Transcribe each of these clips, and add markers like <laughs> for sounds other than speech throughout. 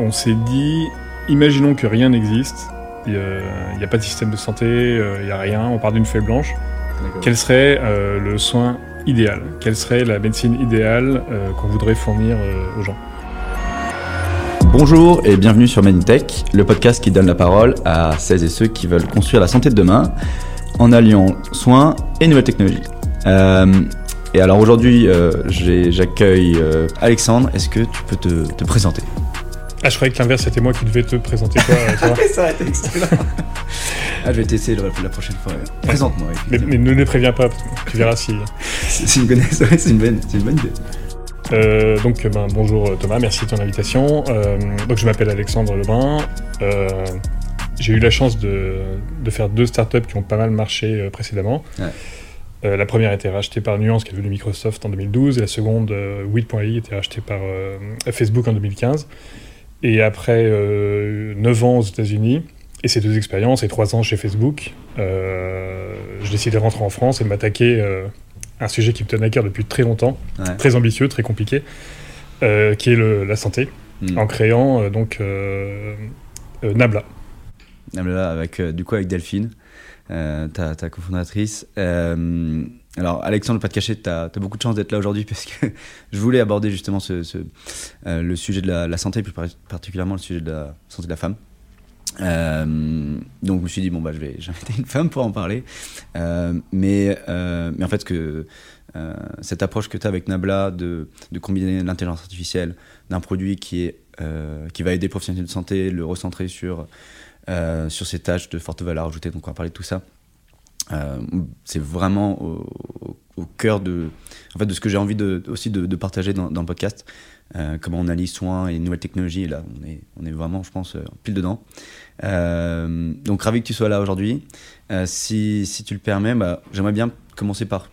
on s'est dit, imaginons que rien n'existe, il n'y a, pas de système de santé, il n'y a rien, on part d'une feuille blanche. Quel serait le soin idéal? Quelle serait la médecine idéale qu'on voudrait fournir aux gens? Bonjour et bienvenue sur Meditech, le podcast qui donne la parole à celles et ceux qui veulent construire la santé de demain en alliant soins et nouvelles technologies. Euh, et alors aujourd'hui, euh, j'accueille euh, Alexandre. Est-ce que tu peux te, présenter? Ah, je croyais que l'inverse, c'était moi qui devais te présenter toi. <laughs> Ça a été excellent. ah, je vais t'essayer la, prochaine fois. Présente-moi. Mais, ne les préviens pas, tu verras si. <laughs> c'est une, bonne, une, bonne, une bonne idée. Euh, donc ben, bonjour Thomas, merci de ton invitation. Euh, donc je m'appelle Alexandre Lebrun. Euh, j'ai eu la chance de, de, faire deux startups qui ont pas mal marché précédemment. la première a été rachetée par Nuance qui est devenue Microsoft en 2012 et la seconde, 8.ai, a été rachetée par Facebook en 2015. Et après 9 ans aux États-Unis, et ces deux expériences et 3 ans chez Facebook, j'ai décidé de rentrer en France et de m'attaquer un sujet qui me tenait à cœur depuis très longtemps, très ambitieux, très compliqué, euh, qui est la santé, hmm. en créant euh, donc euh, Nabla. Nabla, avec, du coup avec Delphine, ta, ta, cofondatrice. Alors Alexandre, pas te cacher, tu as, beaucoup de chance d'être là aujourd'hui parce que <laughs> je voulais aborder justement ce, le sujet de la, santé, plus particulièrement le sujet de la santé de la femme. Euh, donc je me suis dit bon bah je vais <laughs> j'inviter une femme pour en parler euh, mais euh, mais en fait que cette approche que tu as avec Nabla de, de combiner l'intelligence artificielle d'un produit qui est qui va aider les professionnels de santé le recentrer sur sur ces tâches de forte valeur ajoutée donc on va parler de tout ça c'est vraiment au, cœur de en fait de ce que j'ai envie aussi de, partager dans, dans, le podcast euh, comment on allie soins et nouvelles technologies. Là, on est, on est vraiment, je pense, euh, pile dedans. Euh, donc, ravi que tu sois là aujourd'hui. si, si, tu le permets, bah, j'aimerais bien commencer par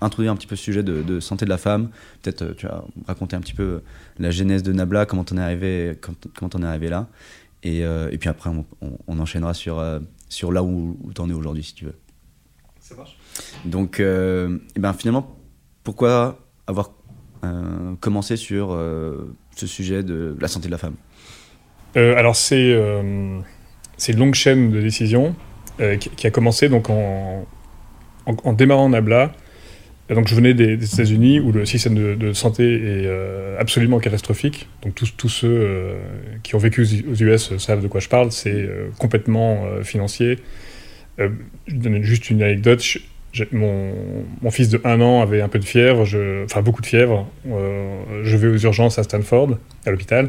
introduire un petit peu ce sujet de, santé de la femme. Peut-être tu vas raconter un petit peu la genèse de Nabla, comment t'en es arrivé, comment es arrivé là. Et, et, puis après, on, enchaînera sur, sur là où, où t'en es aujourd'hui, si tu veux. Ça marche. Donc, et ben, finalement, pourquoi avoir euh, commencer sur euh, ce sujet de la santé de la femme? Euh, Alors c'est c'est une longue chaîne de décision qui, a commencé donc en, en, démarrant Nabla. Donc je venais des, États-Unis où le système de, santé est absolument catastrophique. Donc tous, tous ceux qui ont vécu aux US savent de quoi je parle. C'est complètement financier. Je donne juste une anecdote. Mon, fils de 1 an avait un peu de fièvre, enfin beaucoup de fièvre. Euh, je vais aux urgences à Stanford, à l'hôpital.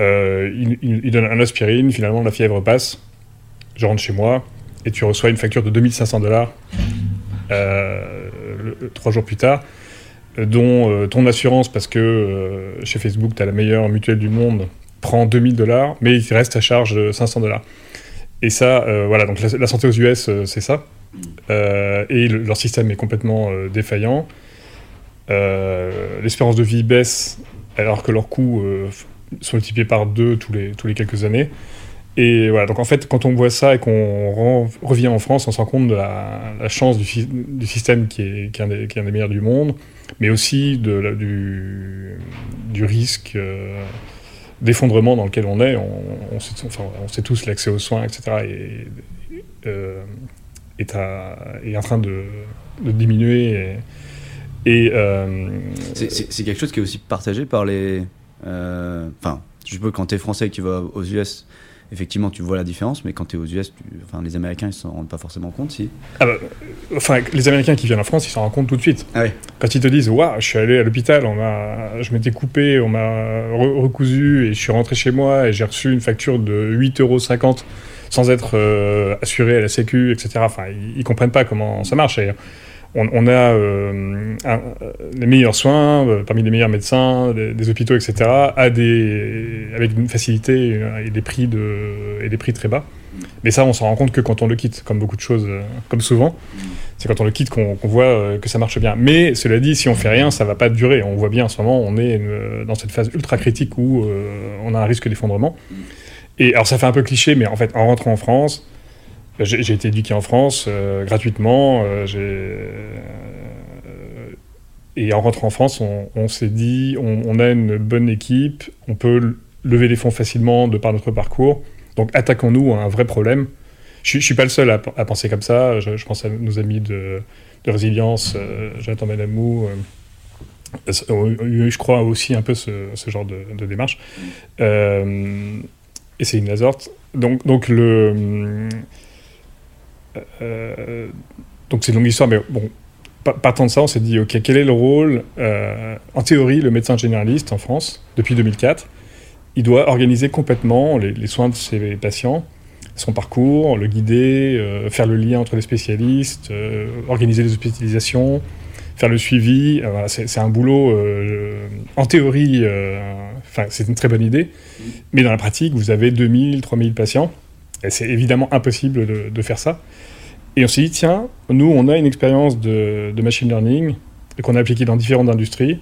Euh, il, il, donne un aspirine, finalement la fièvre passe. Je rentre chez moi et tu reçois une facture de 2500 dollars euh, trois jours plus tard, dont ton assurance, parce que chez Facebook, tu as la meilleure mutuelle du monde, prend 2000 dollars, mais il reste à charge 500 dollars. Et ça, voilà, donc la santé aux US, c'est ça. Euh, et leur système est complètement euh, défaillant. Euh, l'espérance de vie baisse alors que leurs coûts sont multipliés par deux tous les, tous les quelques années. Et voilà, donc en fait, quand on voit ça et qu'on revient en France, on se rend compte de la, chance du, du, système qui est, qui est, un des, meilleurs du monde, mais aussi de du, du, risque d'effondrement dans lequel on est. On, sait, enfin, on tous l'accès aux soins, etc. Et, est, en train de, diminuer. Et, euh, c'est quelque chose qui est aussi partagé par les. Euh, enfin, je suppose quand tu es français et que tu vas aux US, effectivement, tu vois la différence, mais quand tu es aux US, enfin, les Américains, ils s'en rendent pas forcément compte, si ah bah, Enfin, les Américains qui viennent en France, ils s'en rendent compte tout de suite. Ah quand ils te disent, waouh, je suis allé à l'hôpital, on je m'étais coupé, on m'a recousu, et je suis rentré chez moi, et j'ai reçu une facture de 8,50 euros sans être euh, assuré à la Sécu, etc. Enfin, ils, ne comprennent pas comment ça marche. On, a euh, les meilleurs soins euh, parmi les meilleurs médecins des, hôpitaux, etc. Avec une facilité et des prix très bas. Mais ça, on s'en rend compte que quand on le quitte, comme beaucoup de choses, comme souvent. C'est quand on le quitte qu'on voit que ça marche bien. Mais cela dit, si on fait rien, ça va pas durer. On voit bien en ce moment, on est dans cette phase ultra critique où on a un risque d'effondrement. Et alors ça fait un peu cliché, mais en fait, en rentrant en France, j'ai été éduqué en France euh, gratuitement. Euh, euh, et en rentrant en France, on, s'est dit, on, a une bonne équipe, on peut lever des fonds facilement de par notre parcours. Donc attaquons-nous à un vrai problème. Je ne suis pas le seul à, penser comme ça. Je, pense à nos amis de, résilience, euh, Jonathan Benamou, je crois aussi un peu ce, genre de, démarche. Et c'est une Lazort. Donc, donc le. Euh, donc c'est une longue histoire, mais bon, partant de ça, on s'est dit, ok, quel est le rôle En théorie, le médecin généraliste en France, depuis 2004, il doit organiser complètement les, soins de ses patients, son parcours, le guider, faire le lien entre les spécialistes, organiser les hospitalisations, faire le suivi. Euh, c'est un boulot, euh, en théorie, euh, c'est une très bonne idée, mais dans la pratique, vous avez 2000, 3000 patients, c'est évidemment impossible de, faire ça. Et on s'est dit, tiens, nous, on a une expérience de, machine learning qu'on a appliquée dans différentes industries.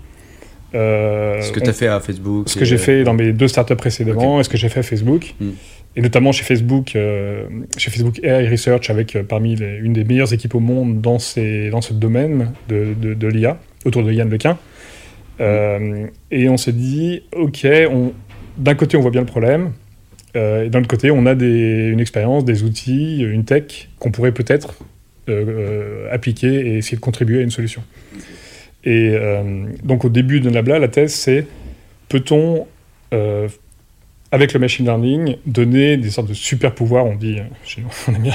ce que tu as fait à Facebook. Ce que j'ai fait dans mes deux startups précédemment et ce que j'ai fait à Facebook. Hmm et notamment chez Facebook, euh, chez Facebook AI Research, avec euh, parmi les, une des meilleures équipes au monde dans, ces, dans ce domaine de, de, l'IA, autour de Yann Lequin. Euh, et on s'est dit, OK, d'un côté, on voit bien le problème, et d'un autre côté, on a une expérience, des outils, une tech qu'on pourrait peut-être appliquer et essayer de contribuer à une solution. Et donc, au début de Nabla, la thèse, c'est peut-on avec le machine learning, donner des sortes de super pouvoirs, on dit, chez nous, <laughs> on aime bien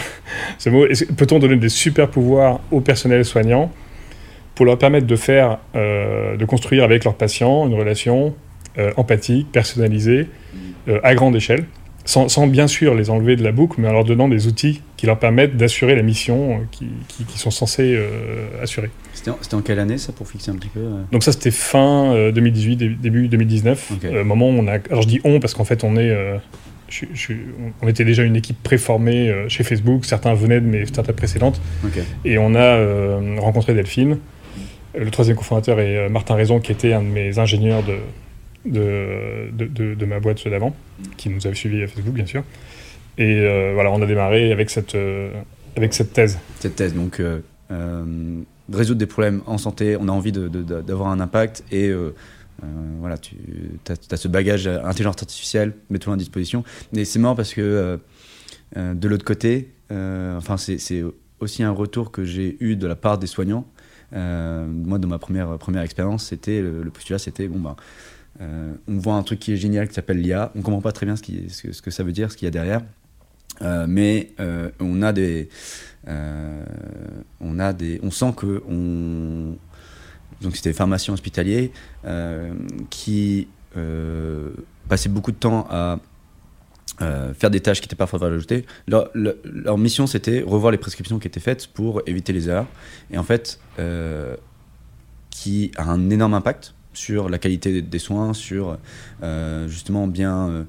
ce mot, peut-on donner des super pouvoirs au personnel soignant pour leur permettre de faire, euh, de construire avec leurs patients une relation euh, empathique, personnalisée, euh, à grande échelle? Sans, bien sûr les enlever de la boucle, mais en leur donnant des outils qui leur permettent d'assurer la mission euh, qui, qui, sont censés euh, assurer. C'était en, quelle année ça pour fixer un petit peu euh? Donc ça c'était fin 2018, début 2019. moment où on a, alors je dis on parce qu'en fait on est, on était déjà une équipe préformée chez Facebook. Certains venaient de mes startups précédentes et on a rencontré Delphine. Le troisième cofondateur est Martin Raison qui était un de mes ingénieurs de, de, de, de, ma boîte d'avant, qui nous avait suivi à Facebook, bien sûr. Et euh, voilà, on a démarré avec cette, euh, avec cette thèse. Cette thèse, donc, euh, résoudre des problèmes en santé, on a envie d'avoir un impact et. voilà, tu as, ce bagage intelligence artificielle, mets-toi à disposition. Mais c'est marrant parce que de l'autre côté, enfin c'est aussi un retour que j'ai eu de la part des soignants. moi, dans ma première, première expérience, c'était le, postulat, c'était bon ben, euh, on voit un truc qui est génial qui s'appelle l'IA. On comprend pas très bien ce, que ça veut dire, ce qu'il y a derrière. Euh, mais euh, on a des, on a des, on sent que on, donc c'était pharmaciens hospitaliers qui passaient beaucoup de temps à faire des tâches qui forte valeur ajoutée. Leur, leur, mission, c'était revoir les prescriptions qui étaient faites pour éviter les erreurs. Et en fait, qui a un énorme impact sur la qualité des soins, sur euh, justement bien, euh,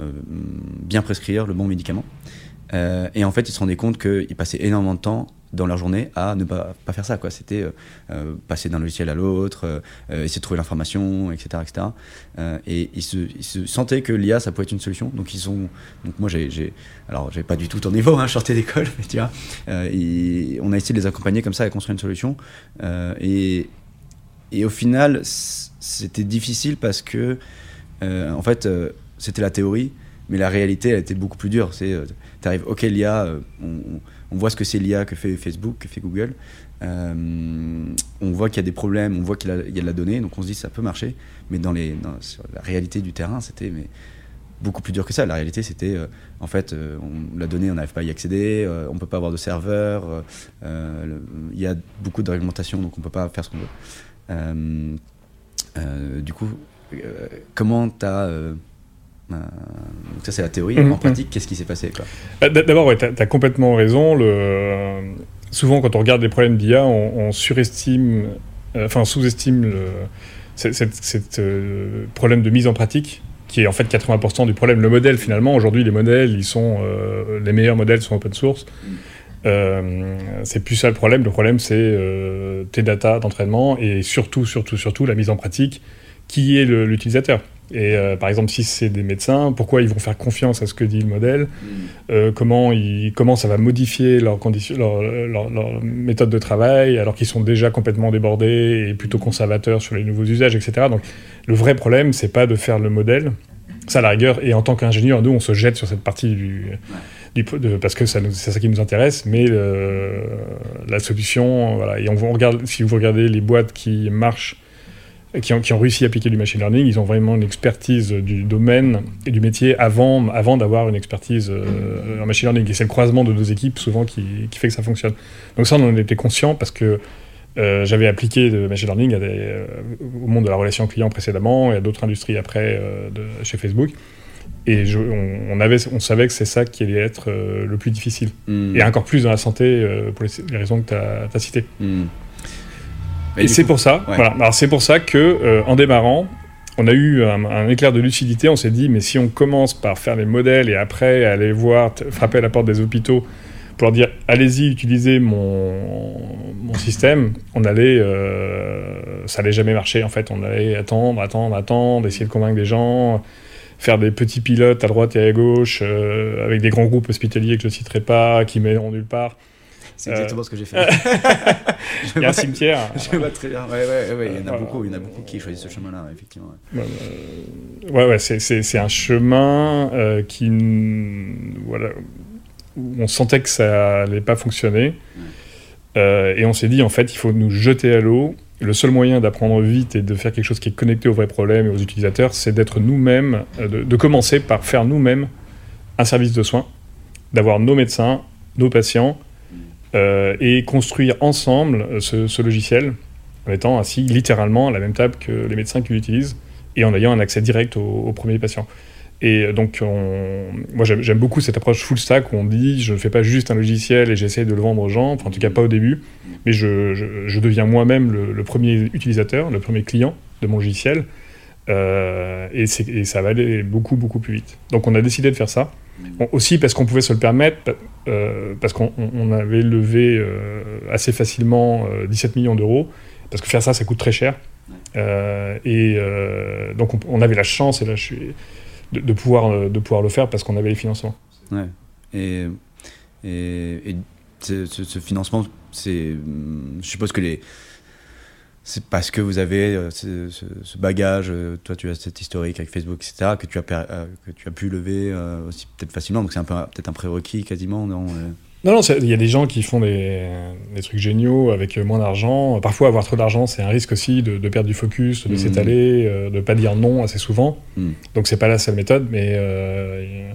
euh, bien prescrire le bon médicament. et en fait, ils se rendaient compte qu'ils passaient énormément de temps dans leur journée à ne pas, pas faire ça. Quoi. C'était passer d'un logiciel à l'autre, essayer de trouver l'information, etc. etc. et ils se, sentaient que l'IA, ça pouvait être une solution. Donc, ils sont, donc moi, j'ai, alors, j'ai pas du tout ton niveau, hein, je sortais d'école, tu vois, on a essayé de les accompagner comme ça à construire une solution. et, et au final, c'était difficile parce que, euh, en fait, euh, c'était la théorie, mais la réalité, elle était beaucoup plus dure. C'est, euh, ok, l'IA, on, on, voit ce que c'est l'IA que fait Facebook, que fait Google. on voit qu'il y a des problèmes, on voit qu'il y a de la donnée, donc on se dit ça peut marcher. Mais dans, les, dans la réalité du terrain, c'était beaucoup plus dur que ça. La réalité, c'était, en fait, la donnée, on n'arrive pas à y accéder, on ne peut pas avoir de serveur, il y a beaucoup de réglementation, donc on ne peut pas faire ce qu'on veut. Euh, du coup, euh, comment tu as. Euh, ça, c'est la théorie. Mhm. En pratique, qu'est-ce qui s'est passé D'abord, ouais, tu as, complètement raison. Le... Souvent, quand on regarde les problèmes d'IA, on, surestime, enfin, sous-estime le cette, problème de mise en pratique qui est en fait 80% du problème. Le modèle, finalement, aujourd'hui, les modèles, ils sont, les meilleurs modèles sont open source. Euh, c'est plus ça le problème. Le problème, c'est euh, tes datas d'entraînement et surtout, surtout, surtout la mise en pratique. Qui est l'utilisateur? Et euh, par exemple, si c'est des médecins, pourquoi ils vont faire confiance à ce que dit le modèle? Mm. comment, ils, comment ça va modifier leur, condition, leur, leur, méthode de travail alors qu'ils sont déjà complètement débordés et plutôt conservateurs sur les nouveaux usages, etc. Donc le vrai problème, c'est pas de faire le modèle, Ça, à la rigueur, et en tant qu'ingénieur, nous, on se jette sur cette partie du, parce que c'est ça qui nous intéresse, mais la solution, voilà, et on, regarde, si vous regardez les boîtes qui marchent qui ont, réussi à appliquer du machine learning, ils ont vraiment une expertise du domaine et du métier avant, avant d'avoir une expertise euh, en machine learning. C'est le croisement de deux équipes souvent qui, fait que ça fonctionne. Donc ça, on en était conscient parce que euh, j'avais appliqué le machine learning euh, au monde de la relation client précédemment et à d'autres industries après chez Facebook. Et je, on, on, avait, on savait que c'est ça qui allait être euh, le plus difficile. Mm. Et encore plus dans la santé, euh, pour les, les, raisons que tu as, as, citées. Mm. Et c'est pour ça, ouais. voilà. C'est pour ça que euh, en démarrant, on a eu un, un éclair de lucidité. On s'est dit, mais si on commence par faire les modèles et après aller voir, frapper à la porte des hôpitaux pour leur dire, allez-y, utilisez mon, mon système, on allait, ça allait jamais marcher en fait. On allait attendre, attendre, attendre, essayer de convaincre des gens faire des petits pilotes à droite et à gauche euh, avec des grands groupes hospitaliers que je ne citerai pas, qui mèneront nulle part. C'est exactement euh... ce que j'ai fait. <laughs> il y a un cimetière. <laughs> Je vois très bien. Ouais, ouais, ouais, il y en a beaucoup, il y en a beaucoup qui choisissent ce chemin-là, effectivement. Ouais, ouais, c'est un chemin euh, qui, voilà, où on sentait que ça allait pas fonctionner, euh, et on s'est dit en fait, il faut nous jeter à l'eau. Le seul moyen d'apprendre vite et de faire quelque chose qui est connecté aux vrais problèmes et aux utilisateurs, c'est d'être nous-mêmes, euh, de, commencer par faire nous-mêmes un service de soins, d'avoir nos médecins, nos patients euh, et construire ensemble ce, ce, logiciel en étant assis littéralement à la même table que les médecins qui l'utilisent et en ayant un accès direct aux premiers patients. Et donc, on... moi j'aime beaucoup cette approche full stack où on dit je ne fais pas juste un logiciel et j'essaie de le vendre aux gens, enfin en tout cas pas au début, mais je, je, je deviens moi-même le, le, premier utilisateur, le premier client de mon logiciel. Euh, et, et, ça va aller beaucoup, beaucoup plus vite. Donc on a décidé de faire ça. Bon, aussi parce qu'on pouvait se le permettre, euh, parce qu'on on avait levé euh, assez facilement 17 millions d'euros, parce que faire ça, ça coûte très cher. et donc on, on, avait la chance, et là je suis, de, pouvoir, de pouvoir le faire parce qu'on avait les financements. Ouais. Et, et, et ce, ce, financement, c'est, je suppose que les c'est parce que vous avez euh, ce, bagage, euh, toi tu as cet historique avec Facebook, etc., que tu as, euh, que tu as pu lever euh, aussi peut-être facilement. Donc c'est peu peut-être un prérequis quasiment, non non, non, il y a des gens qui font des, des trucs géniaux avec moins d'argent. Parfois, avoir trop d'argent, c'est un risque aussi de, de, perdre du focus, de mmh. s'étaler, euh, de ne pas dire non assez souvent. Mmh. Donc, c'est pas la seule méthode, mais euh,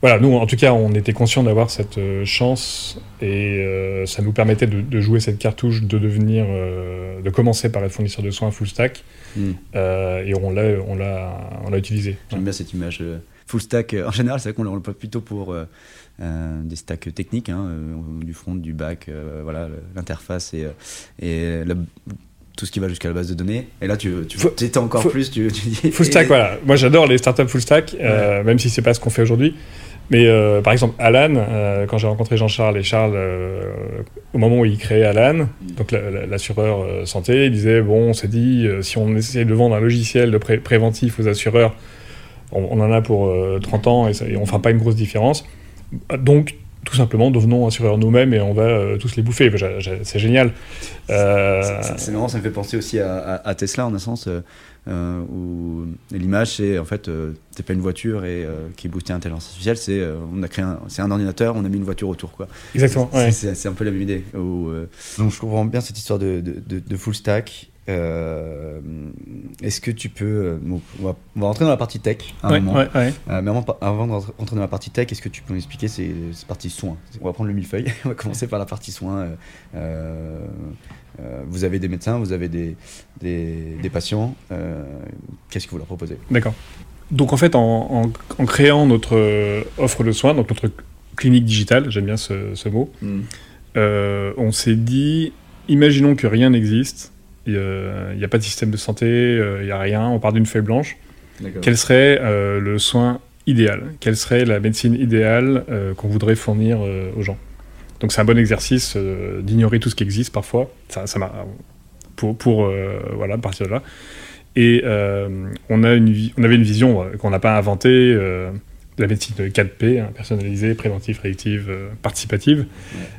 voilà, nous, en tout cas, on était conscients d'avoir cette euh, chance et euh, ça nous permettait de, de, jouer cette cartouche, de devenir, de commencer par être fournisseur de soins full stack mm. et on l'a, on l'a, on l'a utilisé. J'aime ouais. bien cette image full stack. En général, c'est vrai qu'on l'emploie plutôt pour des stacks techniques, hein, du front, du back, voilà, l'interface et, et la, tout ce qui va jusqu'à la base de données. Et là, tu, tu étais encore plus. Tu, tu dis, full stack, et... voilà. Moi, j'adore les startups full stack, ouais. euh, même si c'est pas ce qu'on fait aujourd'hui. Mais euh, par exemple, Alan, euh, quand j'ai rencontré Jean-Charles et Charles, euh, au moment où ils créaient Alan, donc l'assureur euh, santé, il disait bon, on s'est dit, euh, si on essaye de vendre un logiciel de pré préventif aux assureurs, on, on, en a pour 30 ans et, ça, et on ne fera pas une grosse différence. Donc, tout simplement, devenons assureurs nous-mêmes et on va euh, tous les bouffer. C'est génial. Euh... C'est marrant, ça me fait penser aussi à, à, à Tesla, en un sens, euh, où l'image, c'est en fait, euh, c'est pas une voiture et, euh, qui est boostée à l'intelligence artificielle, c'est on a créé un, c'est un ordinateur, on a mis une voiture autour. Quoi. Exactement. Ouais. C'est un peu la même idée. Où, donc je comprends bien cette histoire de, de, de, de full stack. Euh, Est-ce que tu peux. Bon, on, va, on, va, rentrer dans la partie tech un ouais, moment. Ouais, ouais. Euh, mais avant, avant, de rentrer dans la partie tech, est-ce que tu peux nous expliquer ces, ces parties soins? On va prendre le millefeuille. <laughs> on va commencer par la partie soins. Euh, vous avez des médecins, vous avez des, des, des patients. Qu'est-ce que vous leur proposez? D'accord. Donc en fait, en, en, en, créant notre offre de soins, donc notre clinique digitale, j'aime bien ce, ce mot, mm. on s'est dit imaginons que rien n'existe il n'y a pas de système de santé, il n'y a rien, on part d'une feuille blanche. Quel serait euh, le soin idéal? Quelle serait la médecine idéale euh, qu'on voudrait fournir euh, aux gens? Donc c'est un bon exercice d'ignorer tout ce qui existe parfois. Ça, ça pour, pour voilà, partir de là. Et on, a une, on avait une vision qu'on n'a pas inventée la médecine 4P, hein, personnalisée, préventive, réactive, participative.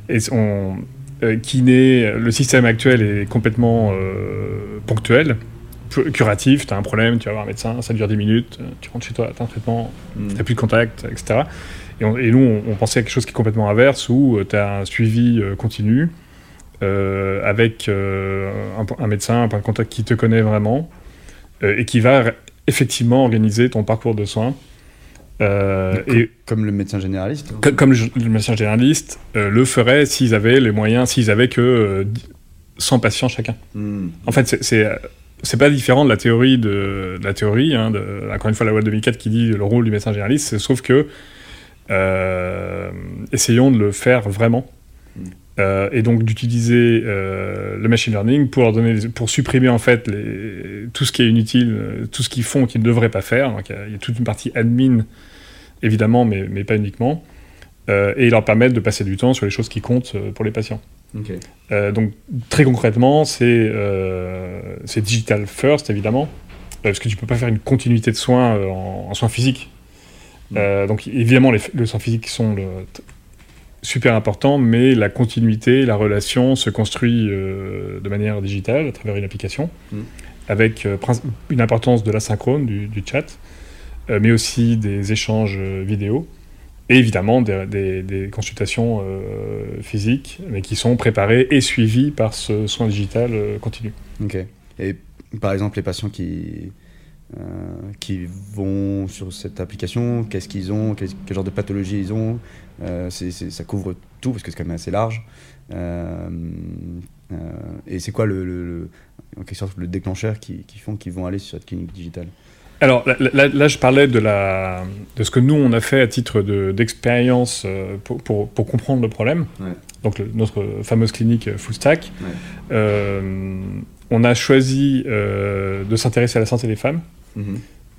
Ouais. Et on, euh, qui n'est le système actuel est complètement euh, ponctuel curatif, tu as un problème, tu vas voir un médecin, ça dure 10 minutes, tu rentres chez toi, tu as un traitement, Mm. tu n'as plus de contact, etc. Et, on- et nous, on, on pensait à quelque chose qui est complètement inverse, où tu as un suivi euh, continu, euh, avec euh, un, un médecin, un point de contact qui te connaît vraiment, euh, et qui va effectivement organiser ton parcours de soins. Euh, et Comme le médecin généraliste co- comme le médecin généraliste euh, le ferait s'ils avaient les moyens, s'ils avaient que euh, 100 patients chacun. Mm. En fait, c'est- c'est c'est pas différent de la théorie de, de la théorie. hein, de, encore une fois, la loi de 2004 qui dit le rôle du médecin généraliste, sauf que euh, essayons de le faire vraiment. Euh, et donc d'utiliser euh, le machine learning pour donner, pour supprimer en fait les, tout ce qui est inutile, euh, tout ce qu'ils font qu'ils ne devraient pas faire. Donc il y a- il y, a toute une partie admin évidemment, mais, mais pas uniquement, euh, et leur permettre de passer du temps sur les choses qui comptent pour les patients. Donc très concrètement, c'est c'est digital first évidemment, parce que tu peux pas faire une continuité de soins en, en soins physiques. Mm. Donc évidemment, les, les soins physiques sont le- super importants, mais la continuité, la relation se construit euh, de manière digitale à travers une application, Mm. avec euh, une importance de l'asynchrone, du, du chat, euh, mais aussi des échanges vidéo. Et évidemment des, des- des consultations physiques, mais qui sont préparées et suivies par ce soin digital continu. Ok. Et par exemple, les patients qui, euh, qui vont sur cette application, qu'est-ce qu'ils ont, quel, quel genre de pathologie ils ont, c'est- c'est- ça couvre tout parce que c'est quand même assez large. Euh, euh, et c'est quoi le, le- le- en quelque sorte le déclencheur qui, qui font qu'ils vont aller sur cette clinique digitale? Alors là, là- là, je parlais de, la, de ce que nous, on a fait à titre de- d'expérience euh, pour, pour- pour comprendre le problème. Ouais. Donc le- notre fameuse clinique euh, Full Stack. Ouais. Euh, on a choisi euh, de s'intéresser à la santé des femmes.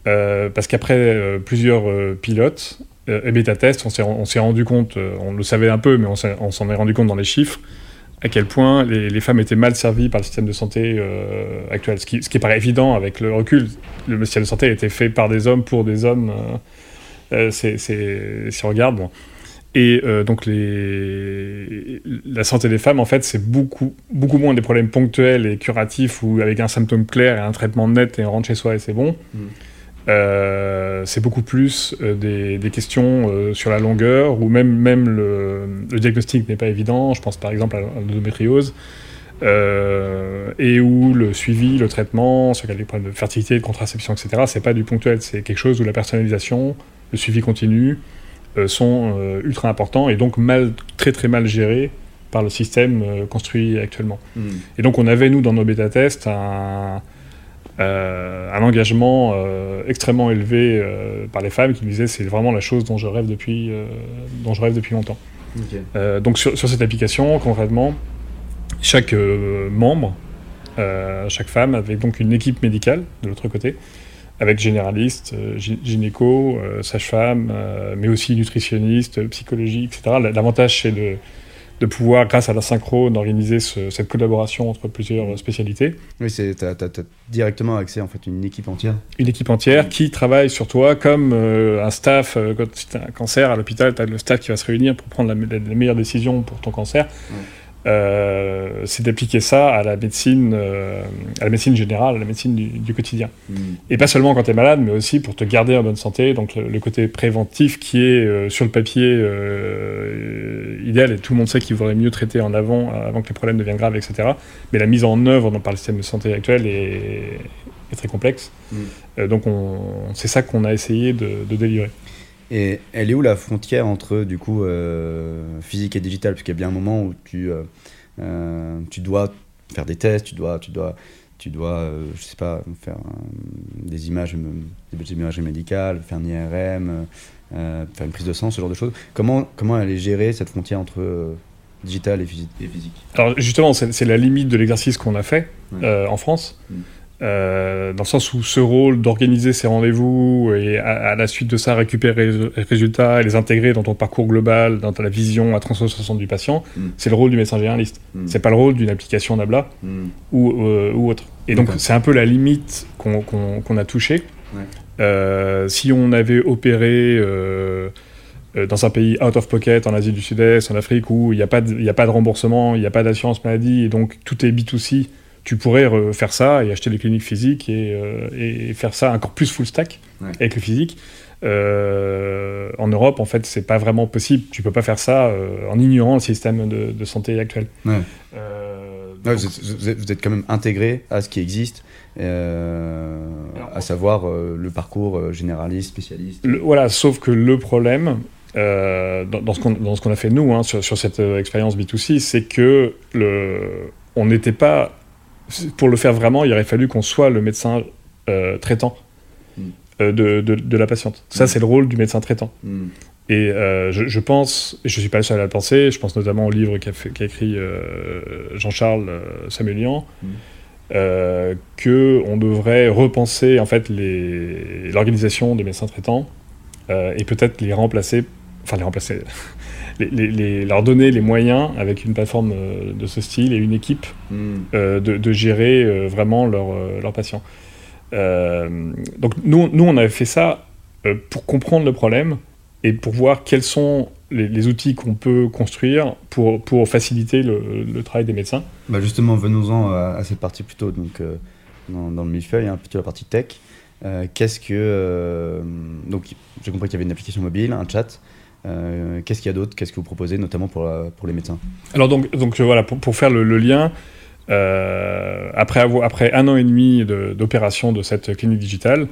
Euh, parce qu'après euh, plusieurs euh, pilotes euh, et on s'est on s'est rendu compte, euh, on le savait un peu, mais on s'en est rendu compte dans les chiffres, à quel point les, femmes étaient mal servies par le système de santé euh, actuel. Ce qui, paraît évident avec le recul. Le système de santé a été fait par des hommes pour des hommes. euh, euh, si on regarde. Et euh, donc la santé des femmes, en fait, c'est beaucoup, beaucoup moins des problèmes ponctuels et curatifs où avec un symptôme clair et un traitement net et on rentre chez soi et c'est bon. Mm. Euh, c'est beaucoup plus euh, des, des questions euh, sur la longueur, ou même, même le, le diagnostic n'est pas évident. Je pense par exemple à l'endométriose, et où le suivi, le traitement, sur les problèmes de fertilité, de contraception, etc., c'est pas du ponctuel, c'est quelque chose où la personnalisation, le suivi continu sont ultra importants et donc mal, très très mal gérés par le système construit actuellement. Et donc on avait, nous, dans nos bêta-tests, un, euh, un engagement euh, extrêmement élevé euh, par les femmes qui disaient c'est vraiment la chose dont je rêve depuis, dont je rêve depuis longtemps. Donc sur, sur cette application, concrètement, chaque membre, chaque femme avait donc une équipe médicale de l'autre côté, avec généraliste, gy- gynéco, sage-femme, mais aussi nutritionniste, psychologie, etc. L'avantage c'est de, de pouvoir, grâce à la synchrone, organiser ce- cette collaboration entre plusieurs spécialités. Oui, t'as- t'as directement accès en fait à une équipe entière. une équipe entière qui travaille sur toi comme euh, un staff. euh, quand tu as un cancer à l'hôpital, tu as le staff qui va se réunir pour prendre la, me- les meilleures décisions pour ton cancer. Ouais. Euh, c'est d'appliquer ça à la médecine, euh, à la médecine générale, à la médecine du, du quotidien. Et pas seulement quand tu es malade, mais aussi pour te garder en bonne santé. Donc le, le côté préventif qui est euh, sur le papier idéal, et tout le monde sait qu'il vaudrait mieux traiter en avant, avant que les problèmes deviennent graves, etc. Mais la mise en œuvre dans- par le système de santé actuel est, est très complexe. Mm. Euh, donc on- c'est ça qu'on a essayé de, de délivrer. Et elle est où la frontière entre du coup euh, physique et digital? Parce qu'il y a bien un moment où tu, euh, euh, tu dois faire des tests, tu dois, tu dois, tu dois euh, je sais pas, faire euh, des images, des images médicales, faire un IRM, euh, faire une prise de sang, ce genre de choses. Comment, comment elle est gérée cette frontière entre euh, digital et, physi- et physique? Alors justement, c'est c'est la limite de l'exercice qu'on a fait Ouais. euh, en France. Mm. Euh, dans le sens où ce rôle d'organiser ces rendez-vous et à, à la suite de ça récupérer les résultats et les intégrer dans ton parcours global, dans ta, la vision à 360 du patient, Mm. c'est le rôle du médecin généraliste. C'est pas le rôle d'une application Nabla ou, euh, ou autre. Et donc c'est un peu la limite qu'on a touchée. Ouais. Euh, si on avait opéré dans un pays out of pocket, en Asie du Sud-Est, en Afrique, où il n'y a, pas de- il y a pas de remboursement, il n'y a pas d'assurance maladie, et donc tout est B2C, tu pourrais faire ça et acheter des cliniques physiques et, et faire ça encore plus full stack avec le physique. en Europe, en fait, c'est pas vraiment possible. Tu peux pas faire ça en ignorant le système de, de santé actuel. Ouais. vous, êtes, quand même intégré à ce qui existe euh, à savoir euh, le parcours euh, généraliste, spécialiste. voilà, sauf que le problème, dans, dans, ce qu'on a fait nous, hein, sur, sur, cette expérience B2C, c'est que le, on n'était pas. Pour le faire vraiment, il aurait fallu qu'on soit le médecin traitant hmm. de, de, la patiente. Ça, hmm. c'est le rôle du médecin traitant. Hmm. Et je, je, pense, et je ne suis pas le seul à le penser, je pense notamment au livre qu'a écrit Jean-Charles Samuelian, euh, qu'on devrait repenser en fait l'organisation des médecins traitants euh, et peut-être les remplacer, enfin les remplacer, les, leur donner les moyens avec une plateforme euh, de ce style et une équipe hmm. de, gérer vraiment leurs patients. donc nous, nous, on avait fait ça pour comprendre le problème et pour voir quels sont les, outils qu'on peut construire pour, pour faciliter le, travail des médecins. Bah justement, venons-en à, cette partie plutôt donc, euh, dans, le millefeuille, hein, plutôt la partie tech. Euh, qu'est-ce que. Euh, donc, j'ai compris qu'il y avait une application mobile, un chat. Qu'est-ce qu'il y a d'autre Qu'est-ce que vous proposez, notamment pour, pour les médecins? Alors, donc, donc voilà, pour, pour faire le, lien, après, avoir, après un an et demi d'opération de, cette clinique digitale,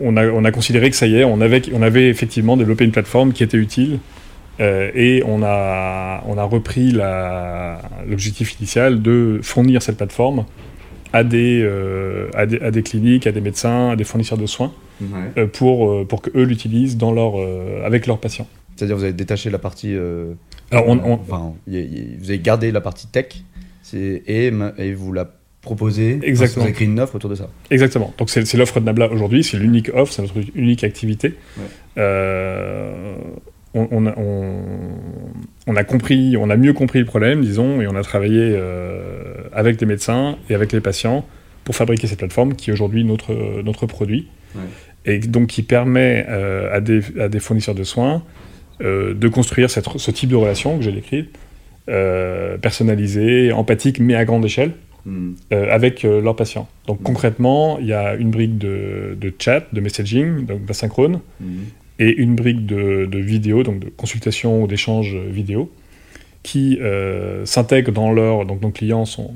on a, considéré que ça y est, on avait, on avait effectivement développé une plateforme qui était utile euh, et on a, on a repris l'objectif initial de fournir cette plateforme à des, euh, à des, cliniques, à des médecins, à des fournisseurs de soins euh, pour, pour qu'eux l'utilisent dans leur, avec leurs patients. C'est-à-dire vous avez détaché la partie... Alors vous avez gardé la partie tech et, et vous la proposer. Exactement. Vous avez une offre autour de ça. Exactement. Donc c'est l'offre de Nabla aujourd'hui, c'est l'unique offre, c'est notre unique activité. Euh, on, a, compris, on a mieux compris le problème, disons, et on a travaillé euh, avec des médecins et avec les patients pour fabriquer cette plateforme qui est aujourd'hui notre, notre produit. Et donc qui permet euh, à, des, à, des, fournisseurs de soins de construire cette, ce type de relation que j'ai décrite, personnalisée, empathique, mais à grande échelle. Euh, avec euh, leurs patients. Donc concrètement, il y a une brique de, chat, de messaging, donc d'asynchrone, et une brique de, vidéo, donc de consultation ou d'échange vidéo, qui euh, s'intègrent dans leur... Donc nos clients sont,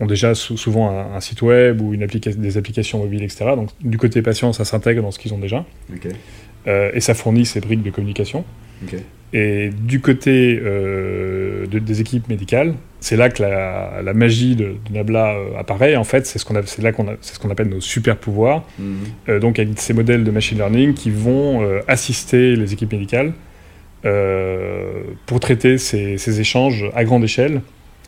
ont déjà souvent un, site web ou une des applications mobiles, etc. Donc du côté patient, ça s'intègre dans ce qu'ils ont déjà. et ça fournit ces briques de communication. Et du côté euh, des équipes médicales, c'est là que la, magie de, Nabla euh, apparaît. En fait, c'est ce qu'on là qu'on c'est ce qu'on appelle nos super pouvoirs. Mhm. Euh, donc avec ces modèles de machine learning qui vont assister les équipes médicales pour traiter ces, ces, échanges à grande échelle,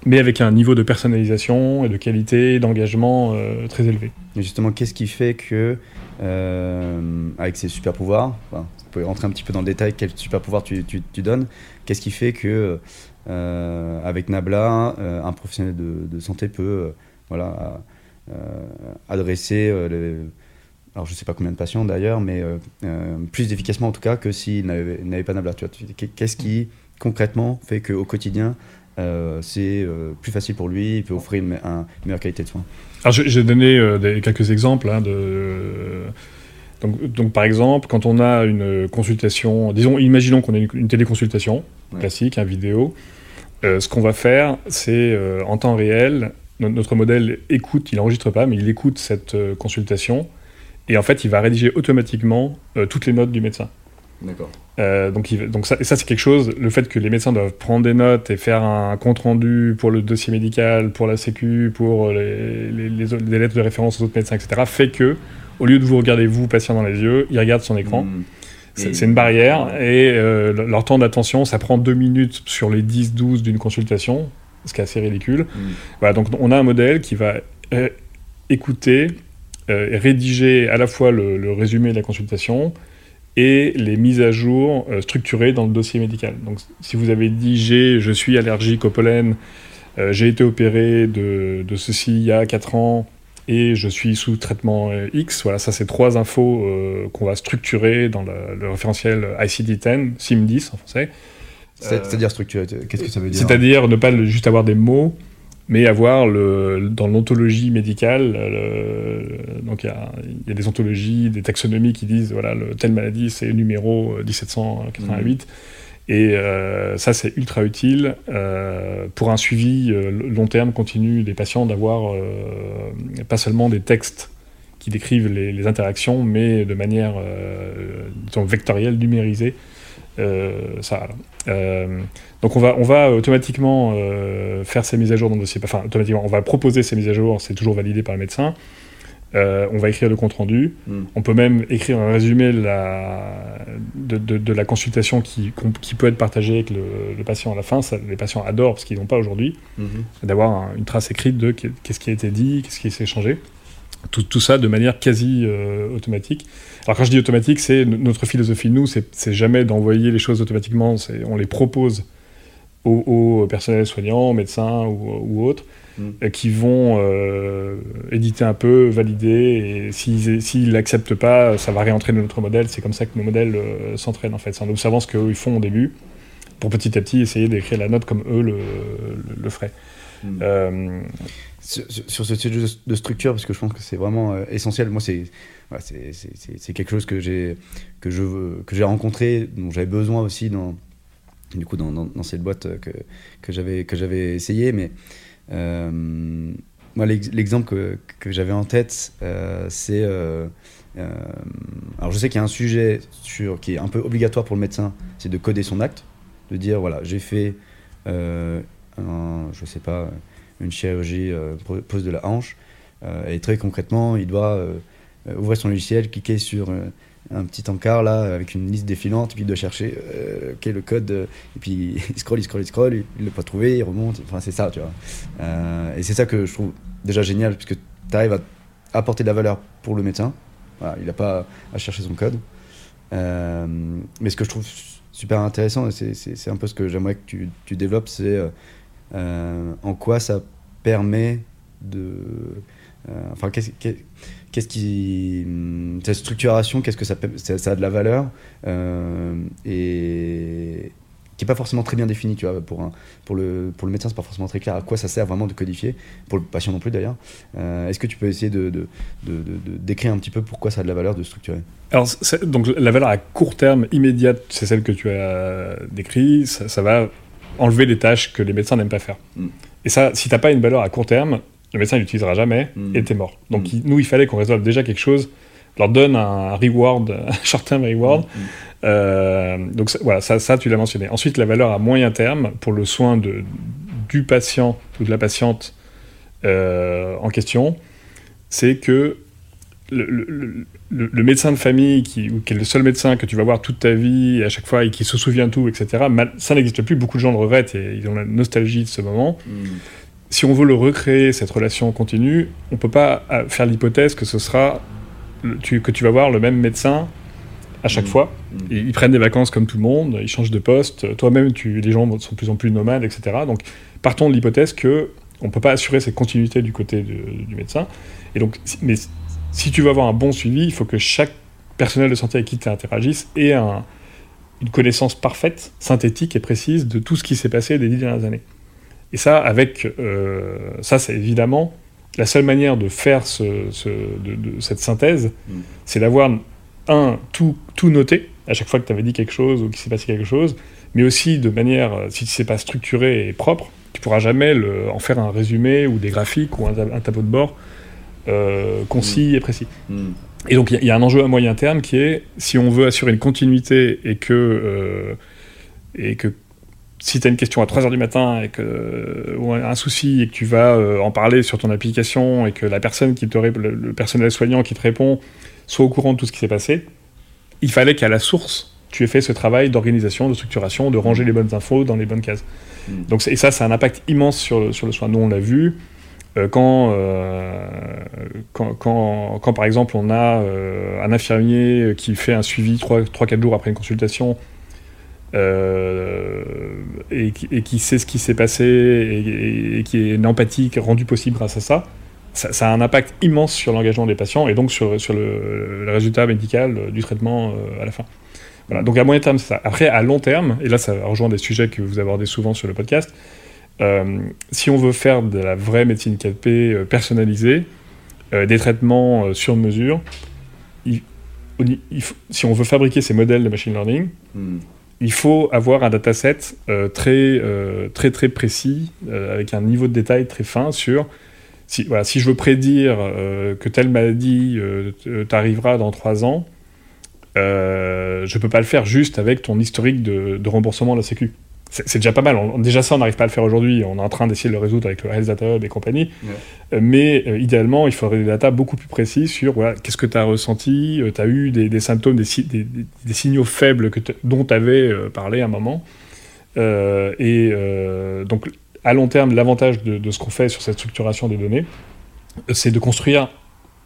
mais avec un niveau de personnalisation et de qualité, d'engagement très élevé. Et justement, qu'est-ce qui fait que avec ces super pouvoirs, rentrer un petit peu dans le détail, quel super pouvoir tu, donnes. Qu'est-ce qui fait que, euh, avec Nabla, euh, un professionnel de, santé peut euh, voilà, adresser alors je sais pas combien de patients d'ailleurs, mais plus efficacement en tout cas que s'il n'avait pas Nabla. Qu'est-ce qui concrètement fait qu'au quotidien, c'est plus facile pour lui, il peut offrir une, meilleure qualité de soins Alors j'ai donné quelques exemples hein, de donc, par exemple, quand on a une consultation, disons, imaginons qu'on ait une, téléconsultation classique, un vidéo, euh, ce qu'on va faire, c'est euh, en temps réel, notre modèle écoute, il n'enregistre pas, mais il écoute cette euh, consultation, et en fait, il va rédiger automatiquement toutes les notes du médecin. D'accord. donc, donc, ça, ça c'est quelque chose, le fait que les médecins doivent prendre des notes et faire un compte rendu pour le dossier médical, pour la sécu, pour les, les, les lettres de référence aux autres médecins, etc., fait que au lieu de vous regarder vous, patient, dans les yeux, ils regardent son écran. Mm. C'est une barrière et euh, leur temps d'attention, ça prend deux minutes sur les 10-12 d'une consultation, ce qui est assez ridicule. Mm. Voilà, donc on a un modèle qui va euh, écouter euh, et rédiger à la fois le, résumé de la consultation et les mises à jour structurées dans le dossier médical. Donc si vous avez dit j'ai, je suis allergique au pollen, j'ai été opéré de, de, ceci il y a 4 ans, et je suis sous traitement euh, X. Voilà, ça c'est trois infos euh, qu'on va structurer dans le, référentiel ICD-10, SIM10 en français. C'est-à-dire structurer, qu'est-ce que ça veut dire? C'est-à-dire ne pas juste avoir des mots, mais avoir le, dans l'ontologie médicale, donc il y, a, des ontologies, des taxonomies qui disent voilà, le, telle maladie c'est numéro 1788. Et euh, ça, c'est ultra utile euh, pour un suivi euh, long terme, continu des patients, d'avoir pas seulement des textes qui décrivent les, interactions, mais de manière vectorielle, numérisée. ça, donc on va, on va automatiquement faire ces mises à jour dans le dossier. Enfin, automatiquement, on va proposer ces mises à jour, c'est toujours validé par le médecin. Euh, on va écrire le compte-rendu. Hmm. On peut même écrire un résumé de, la consultation qui, peut être partagée avec le, patient à la fin. les patients adorent, parce qu'ils n'ont pas aujourd'hui, hmm. d'avoir une trace écrite de qu'est-ce qui a été dit, qu'est-ce qui s'est échangé. Tout, ça de manière quasi euh, automatique. Alors quand je dis automatique, c'est notre philosophie, nous, c'est jamais d'envoyer les choses automatiquement, on les propose aux, personnels soignants, médecins ou autres. Mm. Euh, qui vont euh, éditer un peu, valider, et s'ils n'acceptent pas, ça va réentrer dans notre modèle. C'est comme ça que nos modèles euh, s'entraînent en fait. C'est en observant ce qu'eux ils font au début, pour petit à petit essayer d'écrire la note comme eux le, le, feraient. Mm. Sur, ce sujet de structure, parce que je pense que c'est vraiment essentiel. Moi, c'est c'est quelque chose que j'ai que je que j'ai rencontré, dont j'avais besoin aussi dans du coup dans, dans, cette boîte que, que j'avais que j'avais essayé, mais euh, moi, l'exemple que, que j'avais en tête, euh, c'est. Euh, alors, je sais qu'il y a un sujet sur, qui est un peu obligatoire pour le médecin, c'est de coder son acte, de dire voilà, j'ai fait, un, je sais pas, une chirurgie pose de la hanche, et très concrètement, il doit ouvrir son logiciel, cliquer sur un petit encart là avec une liste défilante, puis doit chercher euh, quel est le code, euh, et puis <laughs> il scroll, il scroll, il scroll, il l'a pas trouvé, il remonte, enfin c'est ça, tu vois. Euh, et c'est ça que je trouve déjà génial, puisque tu arrives à apporter de la valeur pour le médecin, il n'a pas à chercher son code. mais ce que je trouve super intéressant, et c'est un peu ce que j'aimerais que tu, tu développes, c'est en quoi ça permet de... enfin, qu'est-ce qu'est-ce qui hum, cette structuration qu'est-ce que ça, ça, a de la valeur euh, et qui est pas forcément très bien définie tu vois pour un, pour le pour le médecin c'est pas forcément très clair à quoi ça sert vraiment de codifier pour le patient non plus d'ailleurs. Euh, est-ce que tu peux essayer de, de, de, décrire un petit peu pourquoi ça a de la valeur de structurer? Alors donc la valeur à court terme immédiate c'est celle que tu as décrit ça, va enlever des tâches que les médecins n'aiment pas faire. Mm. et ça si t'as pas une valeur à court terme le médecin l'utilisera jamais mm. et t'es mort. Donc mm. nous, il fallait qu'on résolve déjà quelque chose, leur donne un reward, <laughs> un short-term reward. Mm. Euh, donc voilà, ça, ça tu l'as mentionné. Ensuite, la valeur à moyen terme pour le soin de, du patient ou de la patiente euh, en question, c'est que le, médecin de famille qui, qui, est le seul médecin que tu vas voir toute ta vie à chaque fois et qui se souvient de tout, etc., ça n'existe plus. Beaucoup de gens le regrettent et ils ont la nostalgie de ce moment si on veut le recréer, cette relation continue, on ne peut pas euh, faire l'hypothèse que ce sera que tu vas voir le même médecin à chaque mmh. fois. Mmh. Ils, prennent des vacances comme tout le monde, ils changent de poste. Toi-même, les gens sont de plus en plus nomades, etc. Donc, partons de l'hypothèse que on ne peut pas assurer cette continuité du côté du médecin. Et donc, mais si tu veux avoir un bon suivi, il faut que chaque personnel de santé avec qui tu interagis ait une connaissance parfaite, synthétique et précise de tout ce qui s'est passé les dix dernières années. Et ça, avec euh, ça, c'est évidemment la seule manière de faire ce, de, cette synthèse, mm. c'est d'avoir un tout, tout noté à chaque fois que tu avais dit quelque chose ou qu'il s'est passé quelque chose, mais aussi de manière, euh, si c'est pas structuré et propre, tu pourras jamais le, en faire un résumé ou des graphiques ou un, tableau de bord euh, concis mm. et précis. Mm. Et donc il y, a un enjeu à moyen terme qui est si on veut assurer une continuité et que et que si tu as une question à 3h du matin et que, ou un souci et que tu vas euh, en parler sur ton application et que la personne qui te le, le personnel soignant qui te répond soit au courant de tout ce qui s'est passé, il fallait qu'à la source, tu aies fait ce travail d'organisation, de structuration, de ranger les bonnes infos dans les bonnes cases. Mm. Donc, et ça, ça a un impact immense sur le, sur le soin. Nous, on l'a vu. Euh, euh, quand, quand, quand, par exemple, on a un infirmier qui fait un suivi 3-4 jours après une consultation euh, et, qui sait ce qui s'est passé et, qui est une empathie rendue possible grâce à ça, ça, a un impact immense sur l'engagement des patients et donc sur, le, résultat médical du traitement euh, à la fin. Voilà, donc à moyen terme, c'est ça. Après, à long terme, et là ça rejoint des sujets que vous abordez souvent sur le podcast, si on veut faire de la vraie médecine 4P personnalisée, des traitements sur mesure, si on veut fabriquer ces modèles de machine learning, hmm. Il faut avoir un dataset euh, très, euh, très très précis, euh, avec un niveau de détail très fin sur si, voilà, si je veux prédire que telle maladie t'arrivera dans trois ans, je ne peux pas le faire juste avec ton historique de, de remboursement de la Sécu c'est déjà pas mal. déjà ça, on n'arrive pas à le faire aujourd'hui. On est en train d'essayer de le résoudre avec le Health Data Hub et compagnie. Euh, mais euh, idéalement, il faudrait des data beaucoup plus précis sur voilà, qu'est-ce que tu as ressenti, euh, tu as eu des, symptômes, des, des, signaux faibles que dont tu avais parlé à un moment. et donc, à long terme, l'avantage de, de, ce qu'on fait sur cette structuration des données, c'est de construire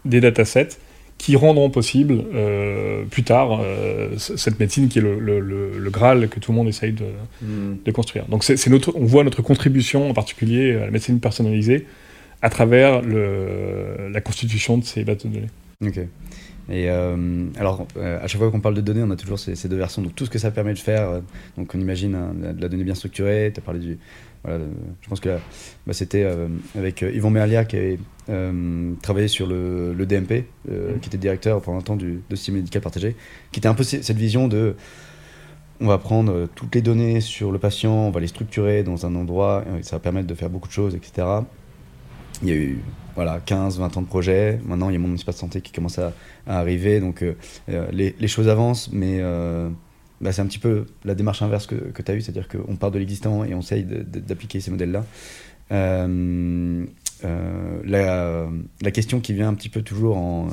des datasets qui rendront possible euh, plus tard euh, cette médecine qui est le, le, Graal que tout le monde essaye de, hmm. de construire. Donc c'est notre, on voit notre contribution en particulier à la médecine personnalisée à travers la constitution de ces bases de données. Ok. Et euh, alors, à chaque fois qu'on parle de données, on a toujours ces, ces, deux versions. Donc tout ce que ça permet de faire, donc on imagine hein, de la donnée bien structurée, tu as parlé du, voilà, je pense que bah, c'était euh, avec euh, Yvon Merlia qui avait euh, travaillé sur le, le DMP, mm. qui était directeur pendant un temps du dossier médical partagé, qui était un peu cette vision de on va prendre toutes les données sur le patient, on va les structurer dans un endroit, ça va permettre de faire beaucoup de choses, etc. Il y a eu voilà, 15, 20 ans de projet. Maintenant, il y a mon espace de santé qui commence à, arriver. Donc, les, les, choses avancent, mais bah, c'est un petit peu la démarche inverse que, que tu as eue, c'est-à-dire qu'on part de l'existant et on essaye d'appliquer ces modèles-là. Euh, euh, la, la, question qui vient un petit peu toujours en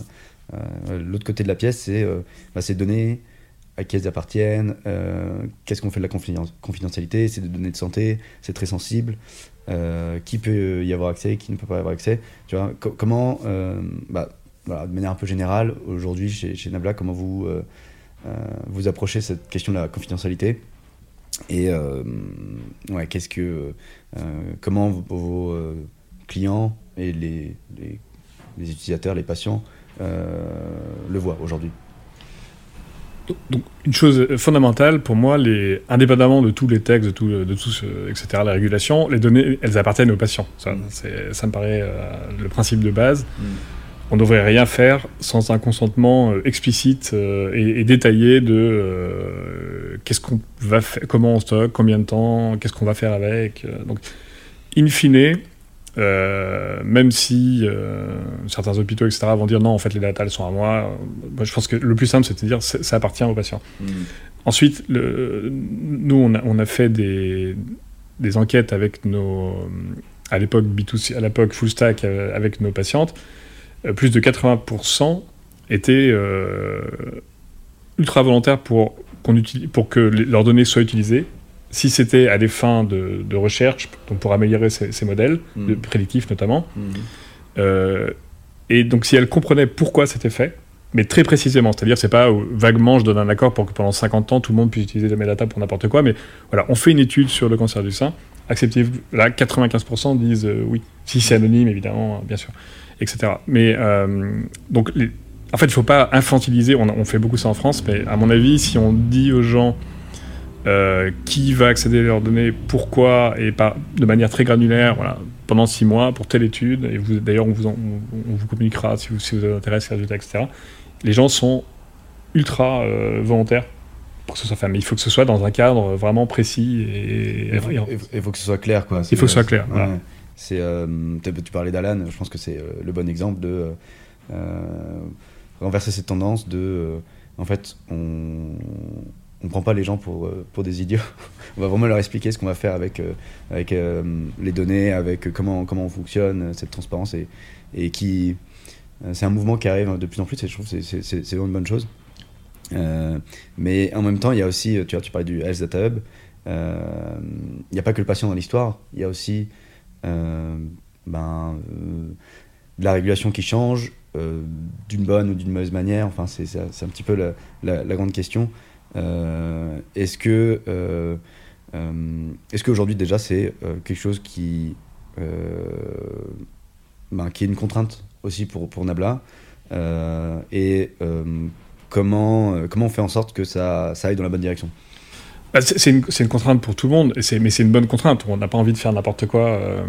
euh, l'autre côté de la pièce, c'est bah, ces données, à qui elles appartiennent, qu'est-ce qu'on fait de la confidentialité, c'est des données de santé, c'est très sensible, qui peut y avoir accès, qui ne peut pas y avoir accès. Tu vois, comment, bah, de manière un peu générale, aujourd'hui chez, Nabla, comment vous vous approchez cette question de la confidentialité et euh, ouais, qu'est-ce que, euh, comment vos, clients et les, les, utilisateurs, les patients le voient aujourd'hui? Donc, une chose fondamentale pour moi, les, indépendamment de tous les textes, de tout, de tout etc., la régulation, les données, elles appartiennent aux patients. Ça, mm. ça me paraît le principe de base. Mm on ne devrait rien faire sans un consentement euh, explicite euh, et, détaillé de euh, qu'est-ce qu'on va faire, comment on stocke, combien de temps, qu'est-ce qu'on va faire avec. donc, in fine, même si certains hôpitaux, etc., vont dire non, en fait, les datas, elles sont à moi, je pense que le plus simple, c'est de dire ça appartient aux patients. Mmh. Ensuite, le, nous, on a, on a fait des, des, enquêtes avec nos. À l'époque, B2C, à l'époque full stack avec nos patientes. Euh, plus de 80% étaient euh, ultra volontaires pour, pour que leurs données soient utilisées. Si c'était à des fins de, recherche, donc pour améliorer ces, modèles, mm. prédictifs notamment, mm. euh, et donc si elles comprenaient pourquoi c'était fait, mais très précisément, c'est-à-dire c'est pas vaguement je donne un accord pour que pendant 50 ans tout le monde puisse utiliser mes data pour n'importe quoi, mais voilà, on fait une étude sur le cancer du sein, acceptez-vous Là, 95% disent oui, si c'est anonyme évidemment, bien sûr etc. Mais euh, donc, en fait, il ne faut pas infantiliser. On, fait beaucoup ça en France, mais à mon avis, si on dit aux gens euh, qui va accéder à leurs données, pourquoi, et pas de manière très granulaire, voilà, pendant six mois pour telle étude, et vous, d'ailleurs, on vous, on, vous communiquera si vous, si vous intérêt à résultats, etc. Les gens sont ultra euh, volontaires pour que ce soit fait. Mais il faut que ce soit dans un cadre vraiment précis et. Il faut, que ce soit clair, quoi. Il faut que ce soit clair. C'est, euh, tu parlais d'Alan, je pense que c'est euh, le bon exemple de euh, renverser cette tendance de, en fait, on on prend pas les gens pour, pour des idiots. <laughs> on va vraiment leur expliquer ce qu'on va faire avec, avec les données, avec comment, comment on fonctionne, cette transparence. Et, et qui, c'est un mouvement qui arrive de plus en plus et je trouve que c'est, vraiment une bonne chose. mais en même temps, il y a aussi, tu vois, tu parlais du Health Data Hub, il n'y a pas que le patient dans l'histoire, il y a aussi ben, euh, de la régulation qui change, euh, d'une bonne ou d'une mauvaise manière. Enfin, c'est un petit peu la, grande question. Est-ce que est-ce qu'aujourd'hui déjà c'est quelque chose qui ben, qui est une contrainte aussi pour, pour Nabla et comment, comment on fait en sorte que ça, ça aille dans la bonne direction? Bah, c'est une, une, contrainte pour tout le monde, et mais c'est une bonne contrainte. On n'a pas envie de faire n'importe quoi. Euh,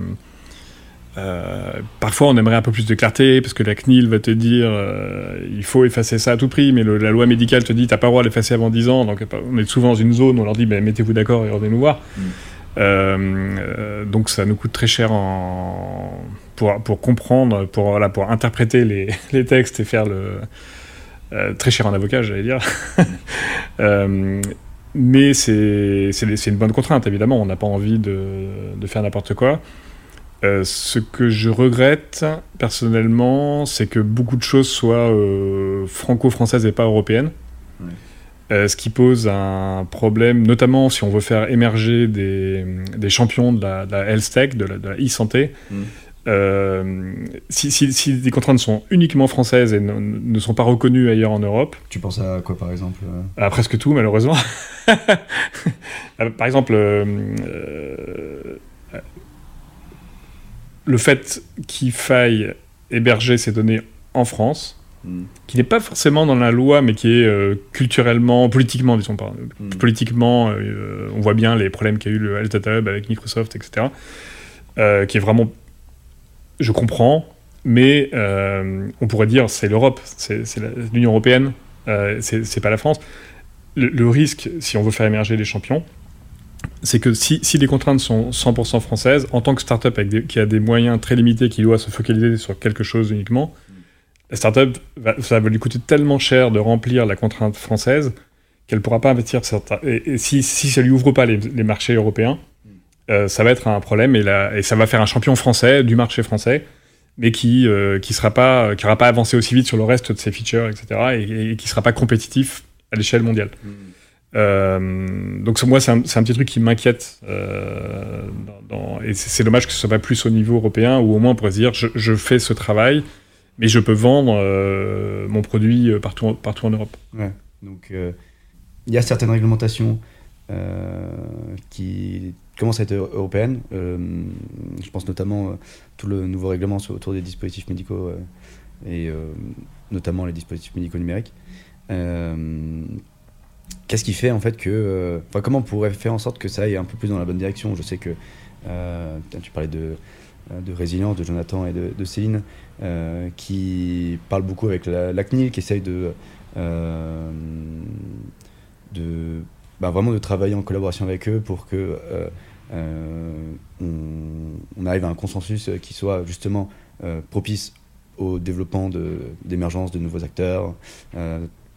euh, parfois, on aimerait un peu plus de clarté parce que la CNIL va te dire euh, il faut effacer ça à tout prix, mais la loi médicale te dit t'as pas le droit de l'effacer avant 10 ans. Donc, on est souvent dans une zone où on leur dit ben, mettez-vous d'accord et revenez nous voir. Mm. Euh, donc, ça nous coûte très cher en... pour, pour comprendre, pour, voilà, pour interpréter les, <laughs> les textes et faire le. très cher en avocat, j'allais dire. <laughs> mais c'est une bonne contrainte, évidemment. On n'a pas envie de, de faire n'importe quoi. Euh, ce que je regrette personnellement, c'est que beaucoup de choses soient euh, franco-françaises et pas européennes. Euh, ce qui pose un problème, notamment si on veut faire émerger des, des champions de la, de la, health tech, de la, e-santé. Mm. Si, si, si, des contraintes sont uniquement françaises et ne, sont pas reconnues ailleurs en Europe. Tu penses à quoi par exemple À presque tout, malheureusement. <laughs> <laughs> par exemple, le fait qu'il faille héberger ces données en France, hmm. qui n'est pas forcément dans la loi, mais qui est euh, culturellement, politiquement, disons pas. Hmm. Politiquement, euh, on voit bien les problèmes qu'a eu le Health Data Hub avec Microsoft, etc. Euh, qui est vraiment. Je comprends, mais on pourrait dire c'est l'Europe, c'est l'Union Européenne, c'est pas la France. Le, risque, si on veut faire émerger les champions, c'est que si, les contraintes sont 100% françaises, en tant que startup qui a des moyens très limités, qui doit se focaliser sur quelque chose uniquement, la startup, va, ça va lui coûter tellement cher de remplir la contrainte française qu'elle ne pourra pas investir. Et, si, si ça lui ouvre pas les, marchés européens, euh, ça va être un problème et, et, ça va faire un champion français du marché français, mais qui euh, qui sera pas qui pas avancé aussi vite sur le reste de ses features, etc. et, qui sera pas compétitif à l'échelle mondiale. Mm. Euh, donc moi, c'est un, un, petit truc qui m'inquiète. Euh, et c'est dommage que ce soit pas plus au niveau européen, où au moins on pourrait se dire, je, je fais ce travail, mais je peux vendre euh, mon produit partout, partout en Europe. Ouais. Donc il y a certaines réglementations qui commencent à être européennes. je pense notamment tout le nouveau règlement autour des dispositifs médicaux et notamment les dispositifs médicaux numériques. Qu'est-ce qui fait en fait que. Euh, enfin, comment on pourrait faire en sorte que ça aille un peu plus dans la bonne direction? Je sais que. Euh, tu parlais de, euh, de résilience de Jonathan et de, Céline, qui parlent beaucoup avec la, CNIL, qui essayent de. de bah, vraiment de travailler en collaboration avec eux pour que. on, arrive à un consensus qui soit justement propice au développement d'émergence de, nouveaux acteurs,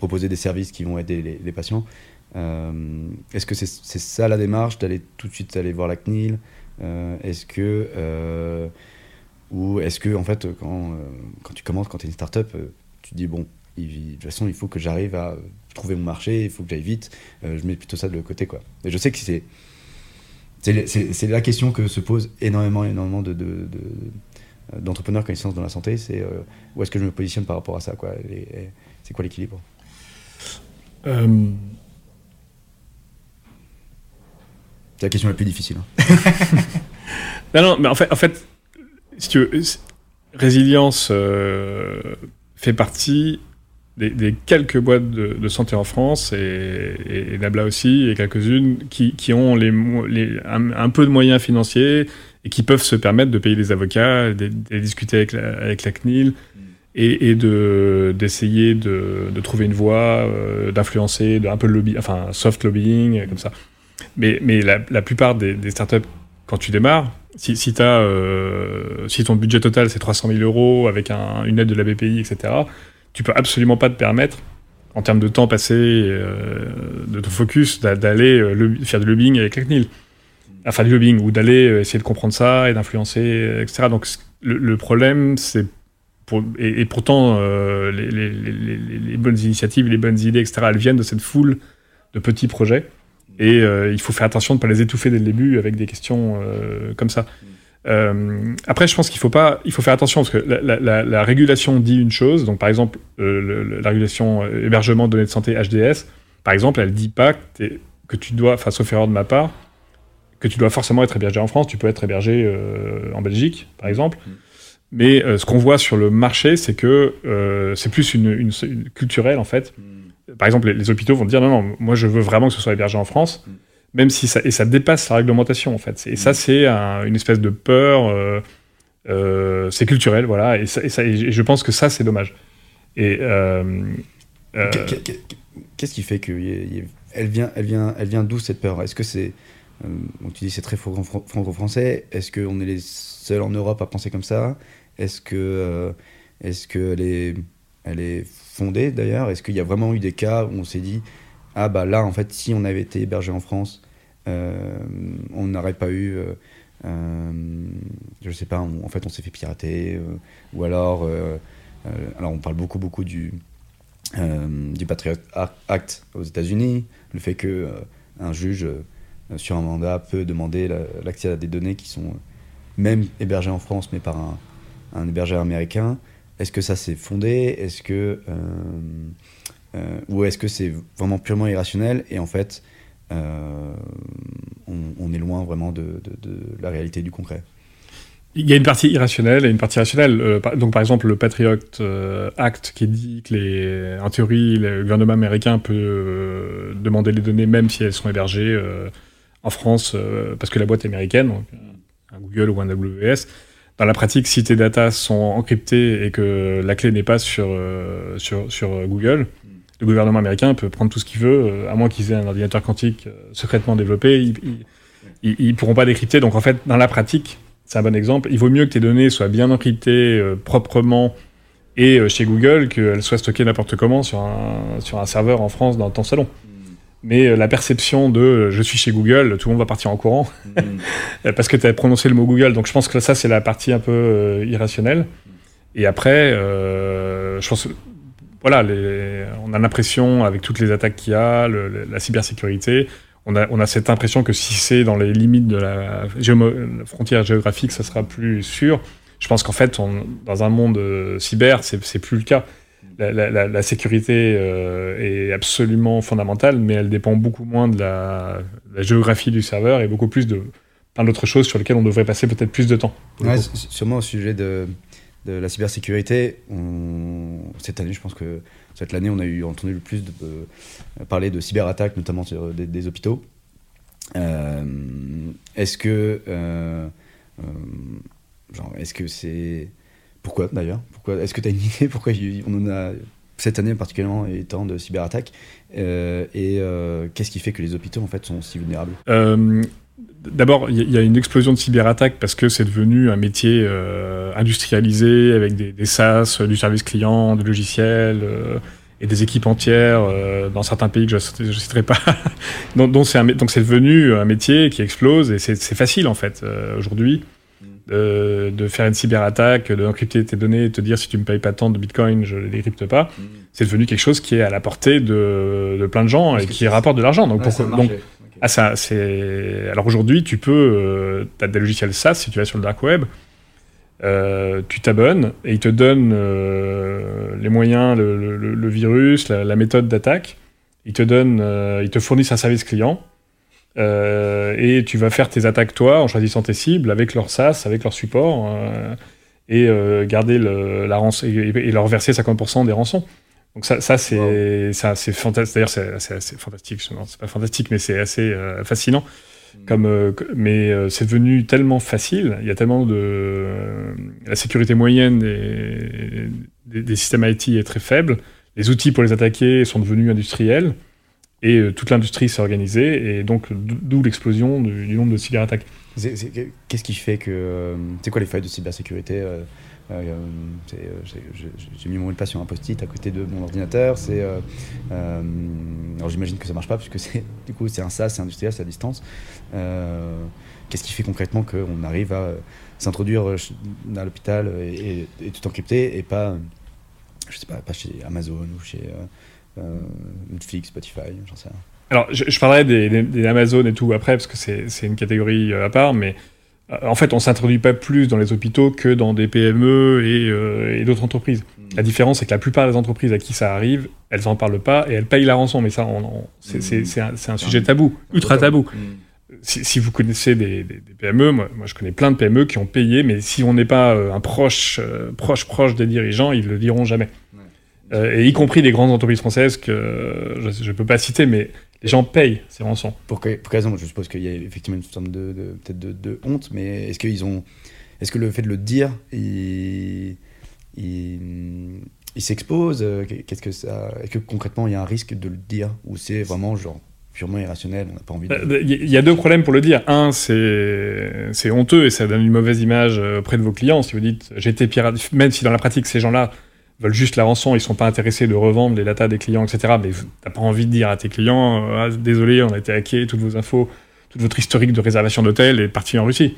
proposer des services qui vont aider les, patients. Euh, est-ce que c'est ça la démarche d'aller tout de suite aller voir la CNIL euh, Est-ce que euh, ou est-ce que en fait quand, quand tu commences quand tu es une startup tu te dis bon de toute façon il faut que j'arrive à trouver mon marché il faut que j'aille vite je mets plutôt ça de côté quoi. Et je sais que c'est c'est la question que se pose énormément énormément de, de, d'entrepreneurs quand ils se lancent dans la santé, c'est où est-ce que je me positionne par rapport à ça quoi C'est quoi l'équilibre? Euh, C'est la question la plus difficile. Hein. <laughs> non, non, mais en fait, en fait si tu veux, Résilience euh, fait partie des, quelques boîtes de, santé en France, et, et, Nabla aussi, et quelques-unes, qui, qui, ont les, les un, peu de moyens financiers et qui peuvent se permettre de payer des avocats, de, discuter avec la, avec la CNIL, et, de d'essayer de, de, trouver une voie, euh, d'influencer, de un peu lobby, enfin soft lobbying, comme ça. Mais, mais la, la plupart des, startups, quand tu démarres, si, si, as, euh, si ton budget total c'est 300 000 euros avec un, une aide de la BPI, etc., tu peux absolument pas te permettre, en termes de temps passé, euh, de ton focus, d'aller euh, faire du lobbying avec la CNIL. Enfin, du lobbying, ou d'aller essayer de comprendre ça et d'influencer, etc. Donc, le problème, c'est et, pourtant, euh, les, bonnes initiatives, les bonnes idées, etc., elles viennent de cette foule de petits projets. Et euh, il faut faire attention de ne pas les étouffer dès le début avec des questions euh, comme ça. après, je pense qu'il faut faut faire attention parce que la, régulation dit une chose. Donc, par exemple, la régulation hébergement de données de santé HDS, par exemple, elle dit pas que, que tu dois, enfin, sauf erreur de ma part, que tu dois forcément être hébergé en France. Tu peux être hébergé en Belgique, par exemple. Mm. Mais euh, ce qu'on voit sur le marché, c'est que euh, c'est plus une, une, culturel en fait. Hmm. Par exemple, les, hôpitaux vont dire non, non, moi je veux vraiment que ce soit hébergé en France. Hmm. même si ça et ça dépasse la réglementation en fait. Et ça, c'est une espèce de peur. c'est culturel, voilà. Et, ça, et, je pense que ça, c'est dommage. Et qu'est-ce qui fait que elle vient, elle vient, elle vient d'où cette peur? Est-ce que c'est tu dis c'est très franco-français. Est-ce qu'on est les seuls en Europe à penser comme ça? Est-ce que est-ce qu'elle est, elle est fondée d'ailleurs? Est-ce qu'il y a vraiment eu des cas où on s'est dit ah bah là en fait si on avait été hébergé en France, euh, on n'aurait pas eu, euh, euh, je sais pas, en fait on s'est fait pirater ou alors alors on parle beaucoup beaucoup du du Patriot Act aux États-Unis, le fait que un juge sur un mandat peut demander l'accès à des données qui sont même hébergées en France mais par un, un hébergeur américain. Est-ce que ça s'est fondé? Est-ce que euh, euh, ou est-ce que c'est vraiment purement irrationnel? Et en fait euh, on, est loin vraiment de, la réalité du concret il y a une partie irrationnelle et une partie rationnelle. donc, par exemple, le Patriot Act qui dit que, les, en théorie, le gouvernement américain peut demander les données même si elles sont hébergées en France parce que la boîte est américaine, donc un Google ou un AWS dans la pratique, si tes datas sont encryptées et que la clé n'est pas sur, euh, sur, sur, Google, le gouvernement américain peut prendre tout ce qu'il veut, euh, à moins qu'ils aient un ordinateur quantique euh, secrètement développé, ils, ils, pourront pas décrypter. Donc en fait, dans la pratique, c'est un bon exemple. Il vaut mieux que tes données soient bien encryptées proprement et chez Google qu'elles soient stockées n'importe comment sur un, sur un serveur en France dans ton salon mais euh, la perception de euh, je suis chez Google, tout le monde va partir en courant mm. <laughs> parce que tu as prononcé le mot Google. Donc je pense que ça, c'est la partie un peu euh, irrationnelle. Et après, je pense, voilà, les, on a l'impression, avec toutes les attaques qu'il y a, la cybersécurité, on a, on a, cette impression que si c'est dans les limites de la, frontière géographique, ça sera plus sûr. Je pense qu'en fait, on, dans un monde cyber, c'est plus le cas la, sécurité euh, est absolument fondamentale, mais elle dépend beaucoup moins de la, géographie du serveur et beaucoup plus de plein d'autres choses sur lesquelles on devrait passer peut-être plus de temps. Ouais, sûrement au sujet de, la cybersécurité, cette année, je pense que cette année, on a eu entendu le plus de, parler de cyberattaques, notamment sur des, hôpitaux. Euh, est-ce que, euh, est-ce que c'est pourquoi d'ailleurs Est-ce que tu as une idée <laughs> pourquoi on en a cette année particulièrement tant de cyberattaques euh, Et euh, qu'est-ce qui fait que les hôpitaux en fait sont si vulnérables? Euh, D'abord, il y, a une explosion de cyberattaques parce que c'est devenu un métier industrialisé avec des, des, SaaS, du service client, des logiciels et des équipes entières dans certains pays que je ne citerai pas. <laughs> donc, donc c'est devenu un métier qui explose et c'est facile en fait aujourd'hui de faire une cyberattaque, d'encrypter tes données et te dire si tu me payes pas tant de bitcoin, je les décrypte pas. Mm. C'est devenu quelque chose qui est à la portée de, plein de gens et qui rapporte de l'argent. Donc, donc ah, ça, c'est. Alors aujourd'hui, tu peux. Euh, tu as des logiciels SaaS si tu vas sur le dark web. Euh, tu t'abonnes et ils te donnent euh, les moyens, le, virus, la, la méthode d'attaque. Ils te donnent, ils te fournissent un service client euh, et tu vas faire tes attaques toi en choisissant tes cibles avec leur SaaS, avec leur support euh, et euh, garder le, la rançon et, leur verser 50% des rançons. Donc ça, ça c'est fantastique. D'ailleurs, c'est assez fantastique. c'est pas fantastique, mais c'est assez fascinant. Mm. Comme, mais c'est devenu tellement facile. Il y a tellement de la sécurité moyenne des, des, des systèmes IT est très faible. Les outils pour les attaquer sont devenus industriels. Et euh, toute l'industrie s'est organisée, et donc d'où l'explosion du, nombre de cyberattaques. Qu'est-ce qui fait que. Euh, c'est quoi les failles de cybersécurité euh, J'ai mis mon mot de sur un post-it à côté de mon ordinateur. C'est. alors j'imagine que ça marche pas, puisque <laughs> du coup c'est un SaaS, c'est industriel, c'est à distance. Qu'est-ce qui fait concrètement qu'on arrive à s'introduire à l'hôpital et, tout encrypter et pas, je sais pas, chez Amazon ou chez Netflix, Spotify, j'en sais rien. Alors, je, parlerai des, Amazon et tout après, parce que c'est une catégorie euh, à part, mais euh, en fait, on ne s'introduit pas plus dans les hôpitaux que dans des PME et, d'autres entreprises. Hmm. La différence, c'est que la plupart des entreprises à qui ça arrive, elles n'en parlent pas et elles payent la rançon. Mais ça, c'est un, un, sujet tabou, ultra tabou. Hmm. Si, vous connaissez des, PME, moi, moi, je connais plein de PME qui ont payé, mais si on n'est pas un proche, proche, proche des dirigeants, ils le diront jamais. Euh, et y compris des grandes entreprises françaises que je ne peux pas citer, mais les gens payent ces rançons. Pour, quelle raison Je suppose qu'il y a effectivement une forme de, peut-être de, honte, mais est-ce qu'ils ont, est-ce que le fait de le dire, il, il, s'expose Qu'est-ce que ça Est-ce que concrètement il y a un risque de le dire? Ou c'est vraiment genre purement irrationnel, on n'a pas envie de... Il y a deux problèmes pour le dire. Un, c'est honteux et ça donne une mauvaise image euh, auprès de vos clients. Si vous dites été pirate, même si dans la pratique ces gens-là veulent juste la rançon, ils sont pas intéressés de revendre les data des clients, etc. Mais t'as pas envie de dire à tes clients euh, ah, désolé, on a été hacké, toutes vos infos, toute votre historique de réservation d'hôtel est parti en Russie.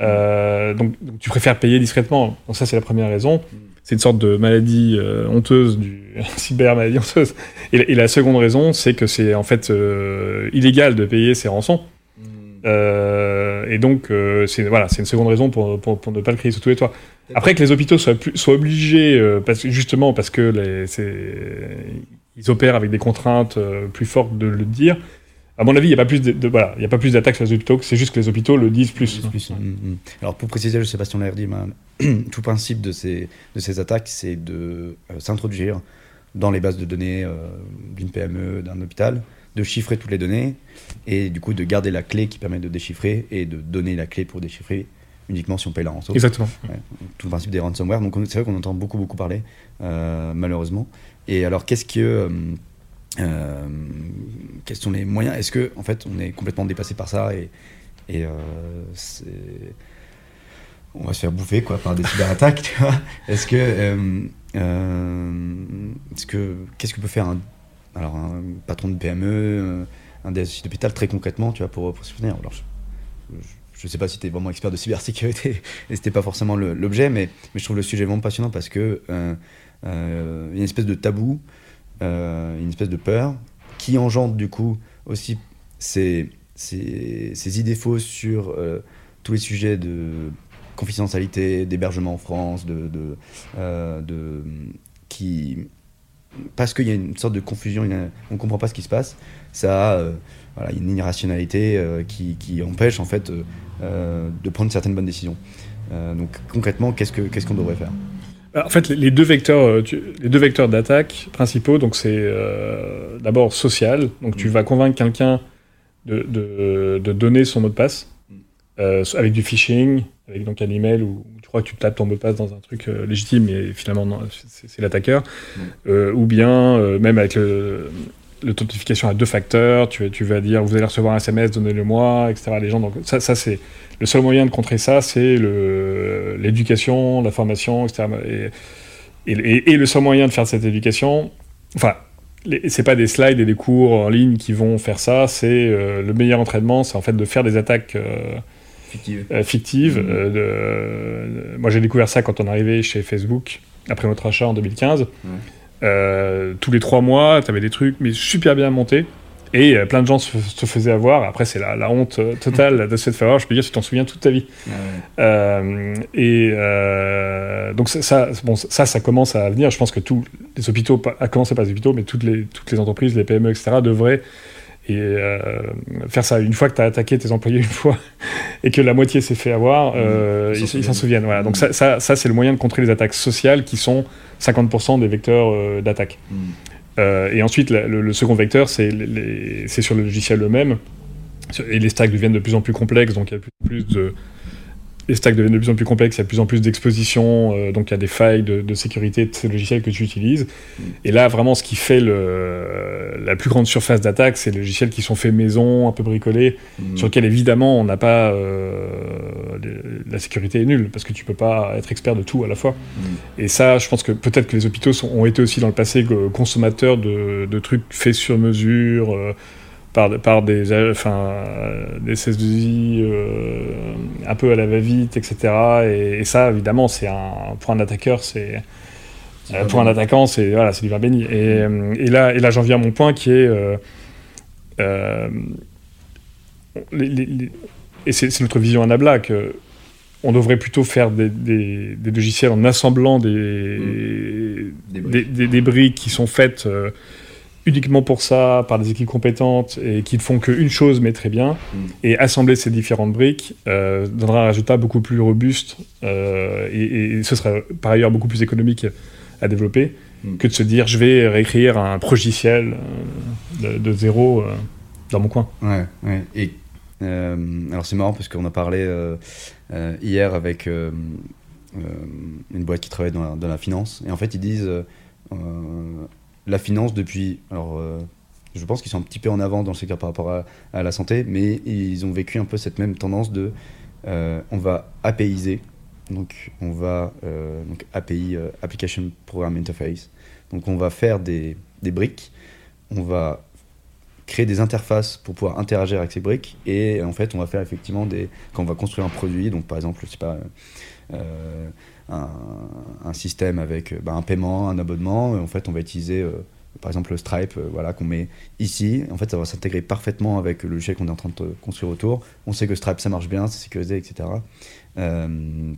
Euh, donc, tu préfères payer discrètement. Donc ça c'est la première raison. C'est une sorte de maladie euh, honteuse, du <laughs> cyber maladie honteuse. Et, la seconde raison, c'est que c'est en fait illégal de payer ces rançons. Euh, et donc, euh, c'est voilà, c'est une seconde raison pour, pour, ne pas le créer sur tous les toits. Après que les hôpitaux soient, soient obligés, euh, parce, justement parce que les, ils opèrent avec des contraintes plus fortes de le dire, à mon avis, il n'y a pas plus de, voilà, il y a pas plus d'attaques sur les hôpitaux. C'est juste que les hôpitaux le disent plus. plus. Mm, mm. Alors pour préciser, je ne sais pas si on l'a dit, mais <clears throat> tout principe de ces de ces attaques, c'est de s'introduire dans les bases de données d'une PME, d'un hôpital, de chiffrer toutes les données et du coup de garder la clé qui permet de déchiffrer et de donner la clé pour déchiffrer uniquement si on paye la rançon. Exactement. tout le principe des ransomware. Donc c'est vrai qu'on entend beaucoup beaucoup parler euh, malheureusement. Et alors qu'est-ce que euh, euh, quels sont les moyens? Est-ce que en fait on est complètement dépassé par ça et, et on va se faire bouffer quoi par des cyberattaques <laughs> Est-ce que est-ce que qu'est-ce que peut faire un alors, un patron de PME, euh, un DSI d'hôpital, très concrètement, tu vois, pour, pour soutenir. Alors, je ne sais pas si tu es vraiment expert de cybersécurité, <laughs> et c'était pas forcément l'objet, mais, je trouve le sujet vraiment passionnant parce que euh, euh, y a une espèce de tabou, une espèce de peur, qui engendre du coup aussi ces, idées fausses sur tous les sujets de confidentialité, d'hébergement en France, de qui parce qu'il y a une sorte de confusion, on ne comprend pas ce qui se passe, ça a euh, voilà, une irrationalité euh, qui, qui, empêche en fait euh, de prendre certaines bonnes décisions. donc concrètement, qu'est-ce qu'on devrait faire? En fait, les deux vecteurs, les deux vecteurs d'attaque principaux, donc c'est d'abord social. Donc tu mm. vas convaincre quelqu'un de, de, de, donner son mot de passe avec du phishing, avec donc un email ou tu crois que tu tapes ton mot de passe dans un truc euh, légitime, mais finalement, non, c'est l'attaqueur. Mm. Euh, ou bien, euh, même avec l'authentification à deux facteurs, tu, tu, vas dire, vous allez recevoir un SMS, donnez-le moi, etc. Les gens, donc ça, ça c'est le seul moyen de contrer ça, c'est l'éducation, la formation, etc. Et, et, et, le seul moyen de faire cette éducation, enfin, c'est pas des slides et des cours en ligne qui vont faire ça, c'est le meilleur entraînement, c'est en fait de faire des attaques fictive. Euh, mmh. euh, moi, j'ai découvert ça quand on arrivé chez Facebook, après notre achat en 2015. Euh, tous les trois mois, tu avais des trucs, mais super bien montés. Et plein de gens se, faisaient avoir. Après, c'est la, honte totale de se faire avoir. Je peux dire, tu t'en souviens toute ta vie. et donc, ça, bon, ça, ça commence à venir. Je pense que tous les hôpitaux, à commencer par les hôpitaux, mais toutes les, toutes les entreprises, les PME, etc., devraient et euh, faire ça une fois que tu as attaqué tes employés une fois <laughs> et que la moitié s'est fait avoir, euh, ils s'en souviennent. Voilà. Donc ça, ça, ça c'est le moyen de contrer les attaques sociales qui sont 50% des vecteurs euh, d'attaque. Mm. et ensuite, le, second vecteur, c'est sur le logiciel eux-mêmes. Et les stacks deviennent de plus en plus complexes, donc il y a plus, plus de les stacks deviennent de plus en plus complexes, il y a de plus en plus d'expositions, euh, donc il y a des failles de, sécurité de ces logiciels que tu utilises. Mm. Et là, vraiment, ce qui fait le, la plus grande surface d'attaque, c'est les logiciels qui sont faits maison, un peu bricolés, mm. sur lesquels évidemment on n'a pas. Euh, la sécurité est nulle, parce que tu peux pas être expert de tout à la fois. Mm. Et ça, je pense que peut-être que les hôpitaux ont été aussi dans le passé consommateurs de, de trucs faits sur mesure. Euh, par, des, enfin, des SS2I euh, un peu à la va-vite, etc. Et, ça, évidemment, c'est un, pour un attaqueur, c'est. Euh, pour un attaquant, c'est voilà, du vin béni. Et, euh, et là, et là j'en viens à mon point qui est. et c'est notre vision à Nabla que on devrait plutôt faire des, des, logiciels en assemblant des, mmh. des, des, briques qui sont faites uniquement pour ça, par des équipes compétentes et qui ne font qu'une chose mais très bien, mm. et assembler ces différentes briques euh, donnera un résultat beaucoup plus robuste euh, et, ce sera par ailleurs beaucoup plus économique à développer mm. que de se dire je vais réécrire un progiciel de, zéro dans mon coin. Ouais, ouais. Et alors c'est marrant parce qu'on a parlé hier avec une boîte qui travaille dans la, finance et en fait ils disent la finance depuis alors je pense qu'ils sont un petit peu en avant dans le secteur par rapport à, la santé, mais ils ont vécu un peu cette même tendance de euh, on va APIiser, donc on va euh, donc API euh, Application Program Interface, donc on va faire des, des, briques, on va créer des interfaces pour pouvoir interagir avec ces briques et en fait on va faire effectivement des quand on va construire un produit, donc par exemple je sais pas un, système avec bah, un paiement, un abonnement, en fait on va utiliser par exemple le Stripe euh, voilà, qu'on met ici, en fait ça va s'intégrer parfaitement avec le logiciel qu'on est en train de construire autour. On sait que Stripe ça marche bien, c'est sécurisé, etc. Euh,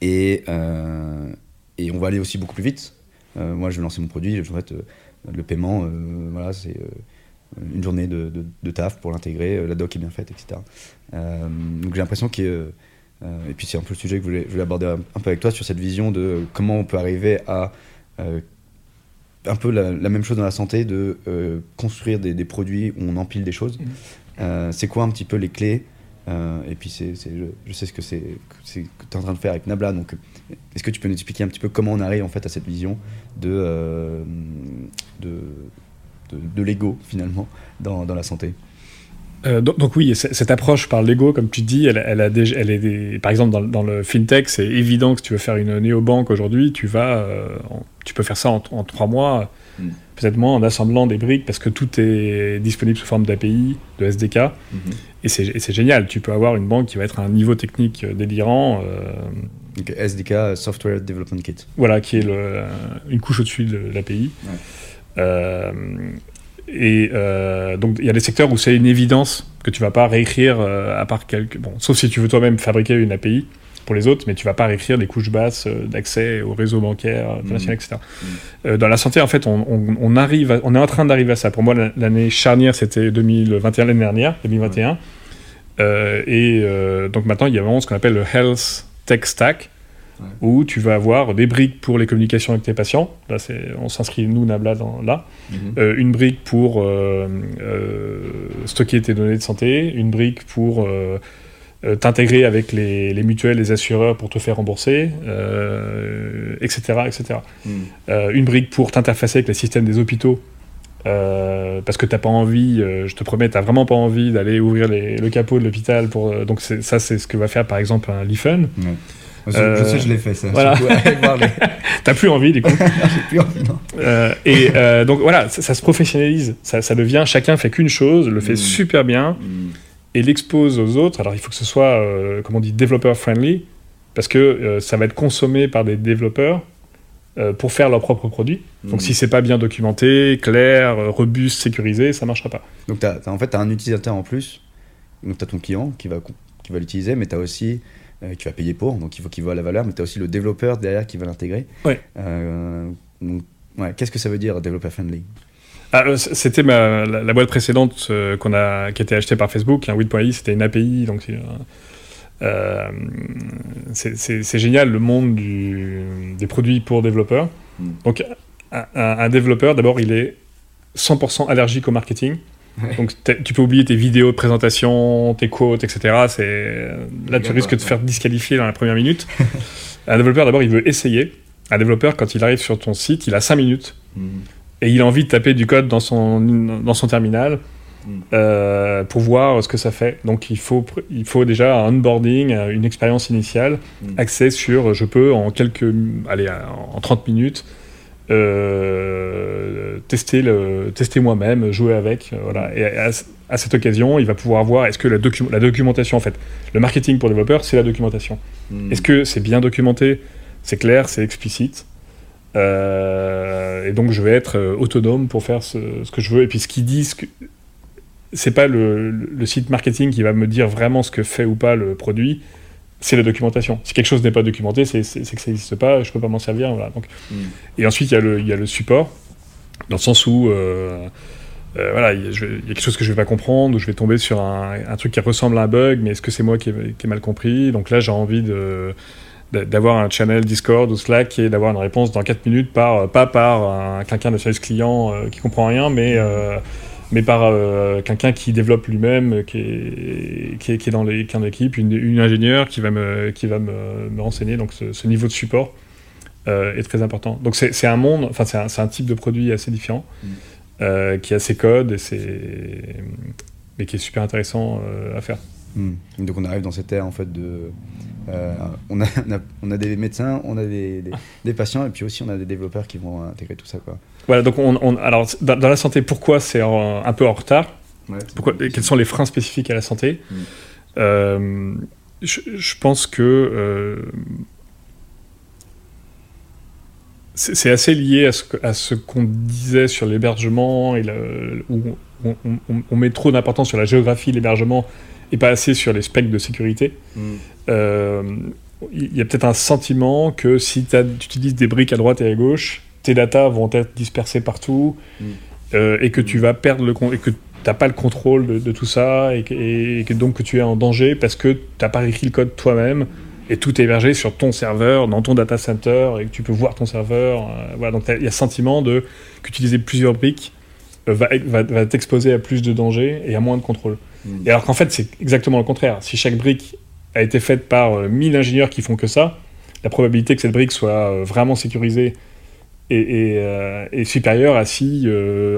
et, euh, et, on va aller aussi beaucoup plus vite. moi je vais lancer mon produit, en fait, le paiement, voilà, c'est une journée de, de, taf pour l'intégrer, la doc est bien faite, etc. donc j'ai l'impression que et puis c'est un peu le sujet que je voulais, je voulais aborder un, un, peu avec toi sur cette vision de comment on peut arriver à un peu la, même chose dans la santé, de euh, construire des, produits où on empile des choses. Mm. Euh, c'est quoi un petit peu les clés euh, Et puis c'est, je, sais ce que c'est que tu es en train de faire avec Nabla. Donc, est-ce que tu peux nous expliquer un petit peu comment on arrive en fait à cette vision de, de, de, l'ego finalement dans, dans la santé? Donc, oui, cette approche par l'ego, comme tu dis, elle, elle a déjà, elle est par exemple dans, dans, le fintech, c'est évident que si tu veux faire une néobanque aujourd'hui, tu vas, tu peux faire ça en, trois mois, mm. peut-être moins en assemblant des briques parce que tout est disponible sous forme d'API, de SDK. Mm-hmm. Et c'est génial. Tu peux avoir une banque qui va être à un niveau technique délirant. Euh, SDK, Software Development Kit. Voilà, qui est le, une couche au-dessus de l'API. Euh, et euh, donc il y a des secteurs où c'est une évidence que tu vas pas réécrire à part quelques. Bon, sauf si tu veux toi-même fabriquer une API pour les autres, mais tu vas pas réécrire des couches basses euh, d'accès au réseau bancaire euh, international, etc. Mmh. Euh, dans la santé, en fait, on, arrive on est en train d'arriver à ça. Pour moi, l'année charnière, c'était 2021, l'année dernière, 2021. et donc maintenant, il y a vraiment ce qu'on appelle le Health Tech Stack, où tu vas avoir des briques pour les communications avec tes patients. Là, on s'inscrit, nous, Nabla, dans, là. Mmh. une brique pour stocker tes données de santé, une brique pour euh, t'intégrer avec les, mutuelles, les assureurs pour te faire rembourser, etc. Euh, etc. Euh, une brique pour t'interfacer avec les systèmes des hôpitaux. parce que t'as pas envie, je te promets, t'as vraiment pas envie d'aller ouvrir le capot de l'hôpital pour. donc ça, c'est ce que va faire par exemple un Lifen. Je, sais, je l'ai fait ça. Voilà. <laughs> T'as plus envie, du coup. <laughs> Plus envie, non. et donc voilà, ça, se professionnalise. Ça, ça, devient, chacun fait qu'une chose, le fait hmm. super bien. Hmm et l'expose aux autres. Alors il faut que ce soit, euh, comme on dit, developer friendly, parce que euh, ça va être consommé par des développeurs euh, pour faire leurs propres produits. Donc si hmm. si c'est pas bien documenté, clair, robuste, sécurisé, ça marchera pas. Donc as, en fait, tu as un utilisateur en plus. Donc tu as ton client qui va, qui va l'utiliser, mais tu as aussi qui va payer pour, donc il faut qu'il voit la valeur, mais tu as aussi le développeur derrière qui va l'intégrer. Ouais. ouais, Qu'est-ce que ça veut dire, developer friendly? Ah, euh, c'était la, la, boîte précédente euh, qu'on a, qui a été achetée par Facebook, un Weed.ai, c'était une API, donc euh, c'est génial le monde du, des produits pour développeurs. Hmm. Donc un, développeur, d'abord, il est 100% allergique au marketing. Donc tu peux oublier tes vidéos de présentation, tes quotes, etc. Là, tu risques de te faire disqualifier dans la première minute. <laughs> un développeur, d'abord, il veut essayer. Un développeur, quand il arrive sur ton site, il a 5 minutes. Hmm et il a envie de taper du code dans son, dans son terminal hmm. euh, pour voir ce que ça fait. Donc il faut, il faut déjà un onboarding, une expérience initiale, hmm. accès sur je peux en quelques, allez, en 30 minutes euh, tester, le, tester moi-même, jouer avec. Euh, voilà. Hmm. Et à, cette occasion, il va pouvoir voir est-ce que la, la, documentation, en fait, le marketing pour développeurs, c'est la documentation. Est-ce que c'est bien documenté, c'est clair, c'est explicite euh, et donc je vais être autonome pour faire ce, que je veux. Et puis ce qu'ils disent, c'est pas le, site marketing qui va me dire vraiment ce que fait ou pas le produit, c'est la documentation. Si quelque chose n'est pas documenté, c'est que ça n'existe pas, je peux pas m'en servir. Voilà. Donc, hmm. Et ensuite, il y, a le, y a le support, dans le sens où euh, voilà, il y, a quelque chose que je vais pas comprendre, ou je vais tomber sur un, truc qui ressemble à un bug, mais est-ce que c'est moi qui ai, qui ai, mal compris? Donc là, j'ai envie de d'avoir un channel Discord ou Slack et d'avoir une réponse dans 4 minutes, par, pas par quelqu'un de service client qui comprend rien, mais, mais par quelqu'un qui développe lui-même, qui est, qui, est, qui est dans l'équipe, une, une ingénieure qui va me, qui va me, me renseigner. Donc ce, niveau de support est très important. Donc c'est un monde, enfin c'est un, un, type de produit assez différent. Mm. qui a ses codes et ses, mais qui est super intéressant à faire. Hmm. Donc on arrive dans cette ère en fait de euh, on, a, on, a, des médecins, on a des, des, patients et puis aussi on a des développeurs qui vont intégrer tout ça quoi. Voilà donc on, alors dans, la santé pourquoi c'est un peu en retard pourquoi, Quels sont les freins spécifiques à la santé hmm. euh, je, pense que euh, c'est assez lié à ce, à ce qu'on disait sur l'hébergement où on, on, met trop d'importance sur la géographie de l'hébergement et pas assez sur les specs de sécurité. Mm. Euh, il y a peut-être un sentiment que si tu utilises des briques à droite et à gauche, tes datas vont être dispersées partout mm. euh, et que tu vas perdre le et que t'as pas le contrôle de, tout ça et que, donc que tu es en danger parce que tu n'as pas écrit le code toi-même et tout est hébergé sur ton serveur, dans ton data center et que tu peux voir ton serveur. Euh, voilà, donc il y a sentiment de qu'utiliser plusieurs briques va, va, va t'exposer à plus de dangers et à moins de contrôle. Et alors qu'en fait, c'est exactement le contraire. Si chaque brique a été faite par 1000 euh, ingénieurs qui font que ça, la probabilité que cette brique soit euh, vraiment sécurisée est, euh, supérieure à si,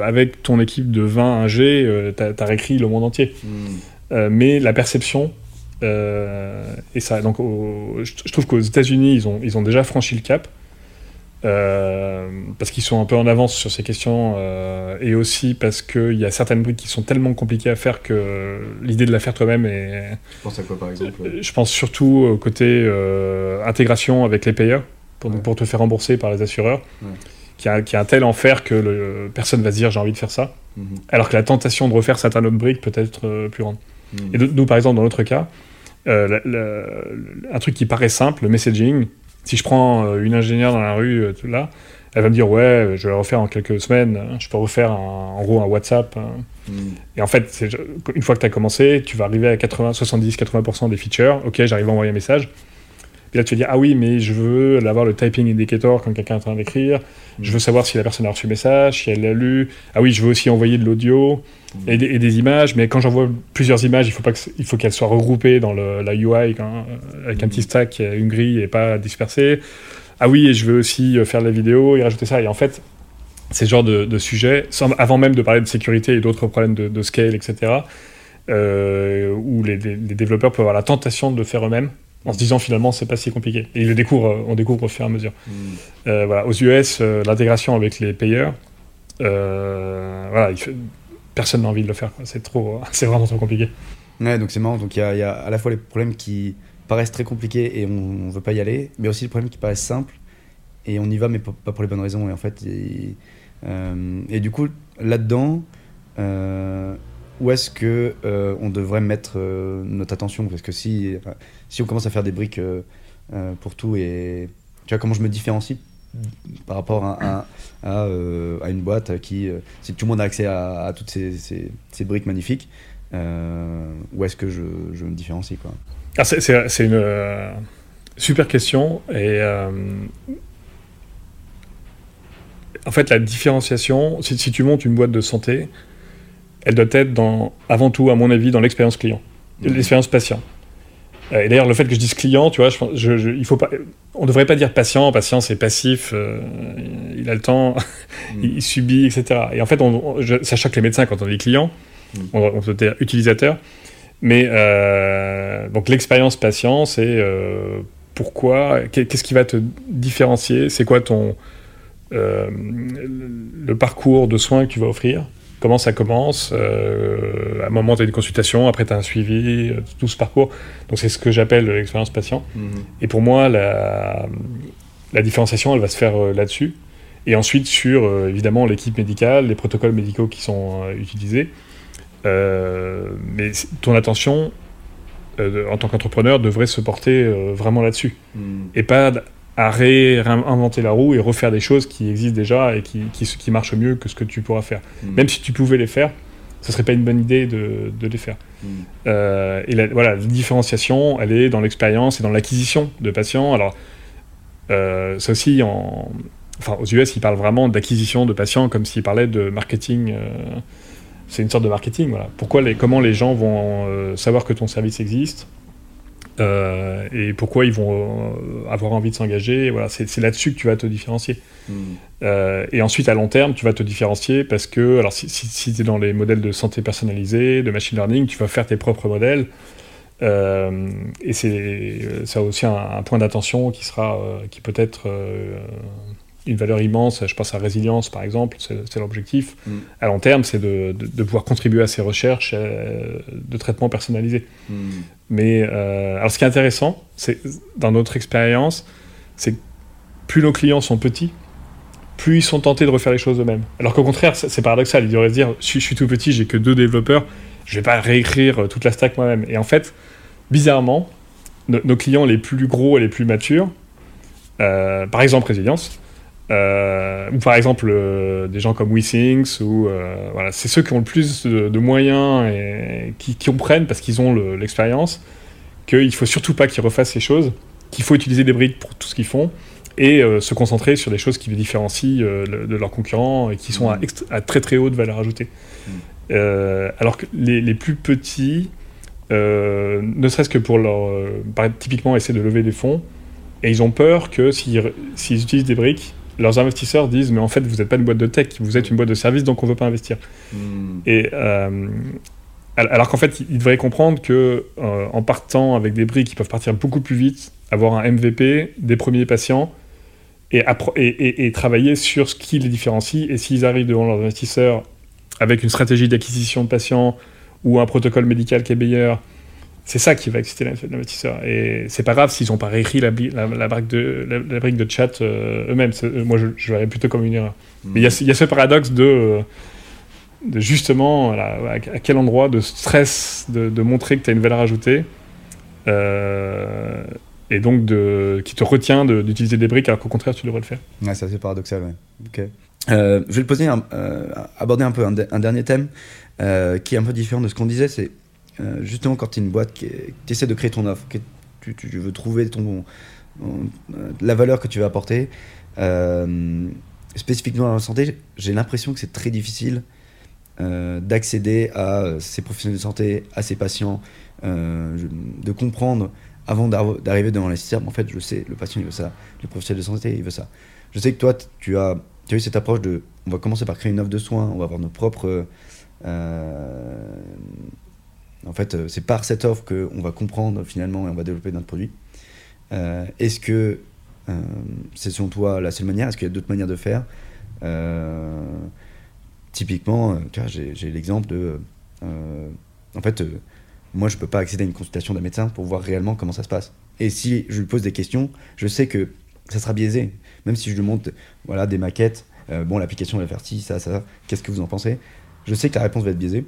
avec ton équipe de 20 ingés, tu as, réécrit le monde entier. Hmm. mais la perception, et ça, donc, je, trouve qu'aux États-Unis, ils ont, ils ont déjà franchi le cap. Euh, parce qu'ils sont un peu en avance sur ces questions euh, et aussi parce qu'il y a certaines briques qui sont tellement compliquées à faire que l'idée de la faire toi-même est. Je pense à quoi par exemple Je pense surtout au côté euh, intégration avec les payeurs pour, pour, te faire rembourser par les assureurs. Qui, a, qui a, un tel enfer que le, personne va se dire j'ai envie de faire ça, mhm. alors que la tentation de refaire certaines autres briques peut être plus grande. Mhm. Et nous, par exemple, dans notre cas, un truc qui paraît simple, le messaging, si je prends euh, une ingénieure dans la rue, euh, tout là, elle va me dire ouais, je vais le refaire en quelques semaines. Hein. Je peux refaire en gros un WhatsApp. Hein. Hmm. Et en fait, une fois que tu as commencé, tu vas arriver à 80, 70, 80% des features. Ok, j'arrive à envoyer un message. Et là, tu vas dire ah oui, mais je veux avoir le typing indicator quand quelqu'un est en train d'écrire. Je veux savoir si la personne a reçu le message, si elle l'a lu. Ah oui, je veux aussi envoyer de l'audio et, des images. Mais quand j'envoie plusieurs images, il faut, pas faut qu'elles soient regroupées dans la UI quand, avec un petit stack, une grille et pas dispersée. Ah oui, et je veux aussi faire la vidéo et rajouter ça. Et en fait, c'est ce genre de, de sujet, avant même de parler de sécurité et d'autres problèmes de, scale, etc., euh, où les, les, développeurs peuvent avoir la tentation de le faire eux-mêmes en se disant finalement c'est pas si compliqué. Et ils le découvrent, euh, on découvre au fur et à mesure. Hmm. Euh, voilà. Aux US, euh, l'intégration avec les payeurs, voilà, personne n'a envie de le faire. C'est trop, <laughs> c'est vraiment trop compliqué. Ouais, donc c'est marrant. Donc il y, y, a à la fois les problèmes qui paraissent très compliqués et on, ne veut pas y aller, mais aussi les problèmes qui paraissent simples et on y va mais pas pour les bonnes raisons. Et en fait, et, du coup là-dedans où est-ce que euh, on devrait mettre euh, notre attention? Parce que si, si on commence à faire des briques euh, pour tout, et tu vois comment je me différencie par rapport à, à, une boîte qui, si tout le monde a accès à, toutes ces, ces, briques magnifiques, où est-ce que je, je, me différencie quoi? Ah, C'est une super question. Et en fait, la différenciation, si, si, tu montes une boîte de santé, elle doit être dans, avant tout, à mon avis, dans l'expérience client, mmh. l'expérience patient. Euh, et d'ailleurs, le fait que je dise client, tu vois, je, il faut pas, on ne devrait pas dire patient. Patient, c'est passif. Euh, il a le temps, <laughs> mmh. il, subit, etc. Et en fait, on, sachant que les médecins, quand on dit client, mmh. on, peut dire utilisateur. Mais euh, donc l'expérience patient, c'est pourquoi, qu'est-ce qui va te différencier? C'est quoi ton le parcours de soins que tu vas offrir? Comment ça commence. Euh, à un moment, tu as une consultation, après, tu as un suivi, euh, tout ce parcours. Donc, c'est ce que j'appelle l'expérience patient. Mhm. Et pour moi, la, la, différenciation, elle va se faire euh, là-dessus. Et ensuite, sur, évidemment, l'équipe médicale, les protocoles médicaux qui sont utilisés. mais ton attention, en tant qu'entrepreneur, devrait se porter vraiment là-dessus. Mhm. Et pas à réinventer la roue et refaire des choses qui existent déjà et qui, qui, qui, marchent mieux que ce que tu pourras faire. Hmm. Même si tu pouvais les faire, ce serait pas une bonne idée de, de les faire. Mm. Euh, et la, voilà, la différenciation, elle est dans l'expérience et dans l'acquisition de patients. Alors, euh, ça aussi, en, enfin, aux US, ils parlent vraiment d'acquisition de patients comme s'ils parlaient de marketing. euh, c'est une sorte de marketing. Voilà. Pourquoi les, comment les gens vont savoir que ton service existe euh, et pourquoi ils vont euh, avoir envie de s'engager. Voilà, c'est là-dessus que tu vas te différencier. Mm. Euh, et ensuite, à long terme, tu vas te différencier parce que, alors, si, si, tu es dans les modèles de santé personnalisée, de machine learning, tu vas faire tes propres modèles. Euh, et c'est ça a aussi un, un point d'attention qui sera, qui peut être une valeur immense. Je pense à résilience, par exemple, c'est c'est l'objectif. Mm. À long terme, c'est de, de, de pouvoir contribuer à ces recherches euh, de traitement personnalisé. Mm. Mais euh, alors, ce qui est intéressant, c'est dans notre expérience, c'est que plus nos clients sont petits, plus ils sont tentés de refaire les choses eux-mêmes. Alors qu'au contraire, c'est paradoxal. Ils devraient se dire je suis, tout petit, j'ai que deux développeurs, je vais pas réécrire euh, toute la stack moi-même. Et en fait, bizarrement, no- nos clients les plus gros et les plus matures, euh, par exemple Résilience, euh, ou par exemple euh, des gens comme WeThings, ou euh, voilà, c'est ceux qui ont le plus de, de moyens et qui, qui comprennent parce qu'ils ont le- l'expérience qu'il faut surtout pas qu'ils refassent ces choses, qu'il faut utiliser des briques pour tout ce qu'ils font et se concentrer sur des choses qui les différencient le- de leurs concurrents et qui sont à, à très très haute valeur ajoutée. Euh, alors que les, les plus petits, ne serait-ce que pour leur, typiquement essayer de lever des fonds, et ils ont peur que s'ils utilisent des briques, leurs investisseurs disent mais en fait vous n'êtes pas une boîte de tech, vous êtes une boîte de service donc on ne veut pas investir. Mm. Et euh, al- alors qu'en fait, ils devraient comprendre que euh, en partant avec des briques, ils peuvent partir beaucoup plus vite, avoir un MVP, des premiers patients, et, et- et travailler sur ce qui les différencie. Et s'ils arrivent devant leurs investisseurs avec une stratégie d'acquisition de patients ou un protocole médical qui est meilleur, c'est ça qui va exciter l'in- l'investisseur. Et c'est pas grave s'ils n'ont pas réécrit la, bri- la, la brique de, la, la brique de chat euh, eux-mêmes. C'est- euh, Moi, je, je verrais plutôt comme une erreur. Mais il y a ce- il y, a ce paradoxe de, euh, de justement à, à quel endroit de stress de, de montrer que tu as une valeur ajoutée euh, et donc de, qui te retient de- d'utiliser des briques alors qu'au contraire tu devrais le faire. Ouais, c'est assez paradoxal, ouais. Euh, je vais te poser un, aborder un peu un, de- un dernier thème qui est un peu différent de ce qu'on disait. C'est euh, justement quand tu es une boîte qui essaies de créer ton offre, que tu, tu veux trouver ton, euh, la valeur que tu vas apporter. Euh, spécifiquement dans la santé, j'ai l'impression que c'est très difficile d'accéder à ces professionnels de santé, à ces patients, de comprendre avant d'arri- d'arriver devant les systèmes. En fait, je sais, le patient il veut ça, le professionnel de santé il veut ça. Je sais que toi, tu as, tu as eu cette approche de on va commencer par créer une offre de soins, on va avoir nos propres. En fait, euh, c'est par cette offre qu'on va comprendre finalement et on va développer notre produit. Euh, Est-ce que euh, c'est selon toi la seule manière? Est-ce qu'il y a d'autres manières de faire? Euh, Typiquement, j'ai l'exemple de. en fait, moi, je peux pas accéder à une consultation d'un médecin pour voir réellement comment ça se passe. Et si je lui pose des questions, je sais que ça sera biaisé. Même si je lui montre voilà, des maquettes, bon, l'application va faire ci, ça, ça, qu'est-ce que vous en pensez? Je sais que la réponse va être biaisée.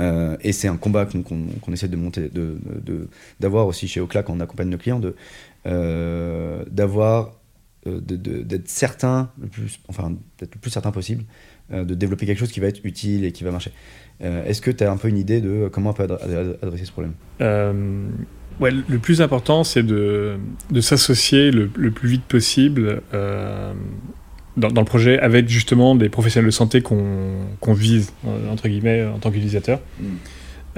Euh, et c'est un combat qu'on essaie de monter, de- de- d'avoir aussi chez Ocla quand on accompagne nos clients, de, euh, d'avoir, euh, de- de- d'être certain, le plus, enfin, d'être le plus certain possible, de développer quelque chose qui va être utile et qui va marcher. Est-ce que tu as un peu une idée de comment on peut adre- adre- adresser ce problème? Ouais, le- plus important, c'est de, de s'associer le, le plus vite possible dans, dans le projet avec justement des professionnels de santé qu'on vise, euh, entre guillemets, en tant qu'utilisateur.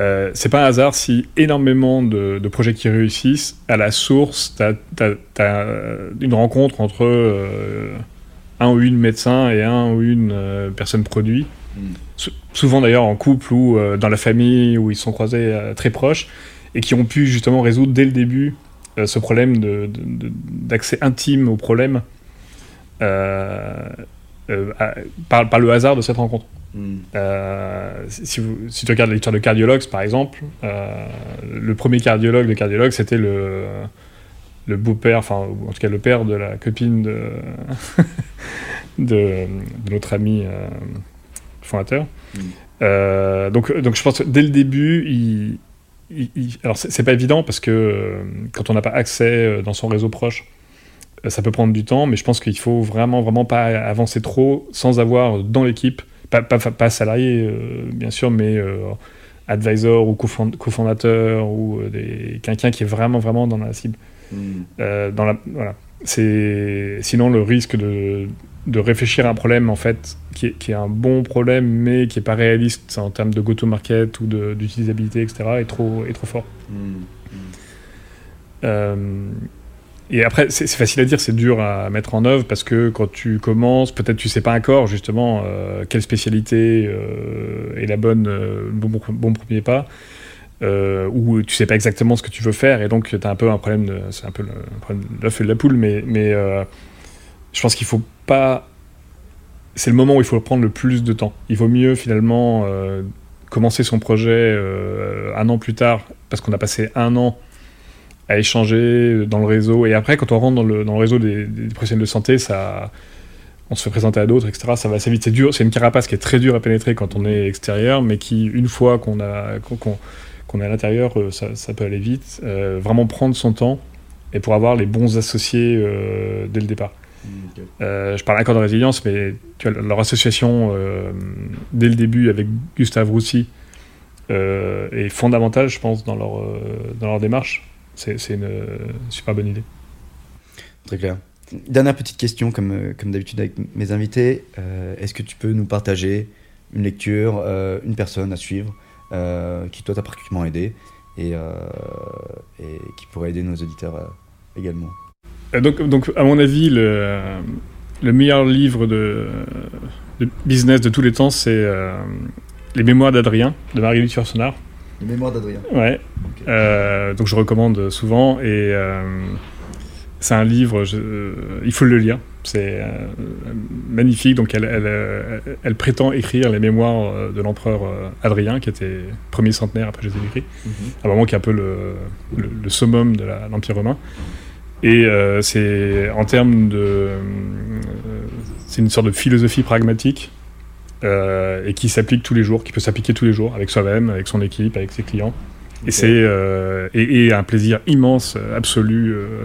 Euh, c'est pas un hasard si énormément de, de projets qui réussissent, à la source, tu as, une rencontre entre euh, un ou une médecin et un ou une euh, personne produit. Sou- souvent d'ailleurs en couple ou euh, dans la famille où ils sont croisés euh, très proches et qui ont pu justement résoudre dès le début euh, ce problème de- de- de- d'accès intime au problème euh, euh, à- par, par le hasard de cette rencontre. Euh, si, vous- si tu regardes l'histoire de cardiologues, par exemple, euh, le premier cardiologue de cardiologue, c'était le, le beau-père, enfin, ou en tout cas le père de la copine de, <laughs> de, de notre ami euh, fondateur. Mm. Euh, donc, donc je pense que dès le début, il, il- il- alors c'est pas évident parce que euh, quand on n'a pas accès euh, dans son réseau proche, euh, ça peut prendre du temps, mais je pense qu'il faut vraiment, vraiment pas avancer trop sans avoir dans l'équipe pas, pas, pas salarié, bien sûr, mais advisor ou cofondateur ou des, quelqu'un qui est vraiment, vraiment dans la cible. Hmm. dans la, voilà. C'est sinon le risque de, de réfléchir à un problème en fait qui est, qui est, un bon problème mais qui est pas réaliste en termes de go-to-market ou d'utilisabilité etc est trop est trop fort. Hmm. Hmm. Euh, et après, c'est facile à dire, c'est dur à mettre en œuvre parce que quand tu commences, peut-être tu sais pas encore justement euh, quelle spécialité euh, est la bonne, bon, bon, premier pas, ou tu sais pas exactement ce que tu veux faire et donc tu as un peu un problème, c'est un peu de l'œuf et de la poule, mais, mais je pense qu'il faut pas. C'est le moment où il faut prendre le plus de temps. Il vaut mieux finalement commencer son projet un an plus tard parce qu'on a passé un an à échanger dans le réseau. Et après, quand on rentre dans le, dans le réseau des, professionnels de santé, ça, on se fait présenter à d'autres, etc. Ça va assez vite. C'est dur. C'est une carapace qui est très dure à pénétrer quand on est extérieur, mais qui, une fois qu'on a qu'on est à l'intérieur, euh, ça, ça, peut aller vite. Euh, vraiment prendre son temps et pour avoir les bons associés euh, dès le départ. Je parle encore de résilience, mais tu vois, leur association dès le début avec Gustave Roussy est fondamentale, je pense, dans leur, dans leur démarche c'est une super bonne idée. Très clair. Dernière petite question, comme, euh, comme d'habitude avec mes invités. Euh, est-ce que tu peux nous partager une lecture, euh, une personne à suivre qui toi t'a particulièrement aidé et, et, qui pourrait aider nos auditeurs également? Donc, donc, à mon avis, le, le meilleur livre de, de, business de tous les temps, c'est Les Mémoires d'Adrien de Marie-Lucie Yourcenar. Les mémoires d'Adrien. Ouais. Euh, donc je recommande souvent et euh, c'est un livre, euh, il faut le lire. C'est magnifique. Donc elle, elle, elle, prétend écrire les mémoires de l'empereur Adrien, qui était premier centenaire après Jésus-Christ, mm -hmm. un moment qui est un peu le, le, summum de l'Empire romain. Et c'est en termes de. c'est une sorte de philosophie pragmatique euh, et qui s'applique tous les jours, qui peut s'appliquer tous les jours avec soi-même, avec son équipe, avec ses clients. Et c'est euh, et, un plaisir immense, absolu euh,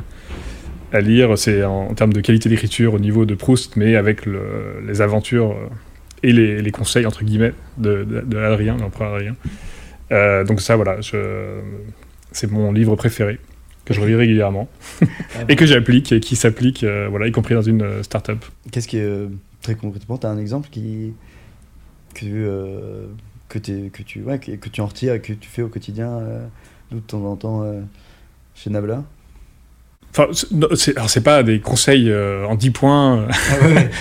à lire. C'est en, termes de qualité d'écriture au niveau de Proust, mais avec les aventures et les, conseils entre guillemets de, de, Adrien, l'empereur Adrien. donc ça, voilà, c'est mon livre préféré que je relis régulièrement ah <laughs> et que j'applique et qui s'applique, voilà, y compris dans une start-up. Qu'est-ce qui est très concrètement, tu as un exemple qui que, euh, que, tu, ouais, que, tu en retires, que tu fais au quotidien, euh, de temps en temps, euh, chez Nabla Enfin, alors c'est pas des conseils euh, en 10 points, ah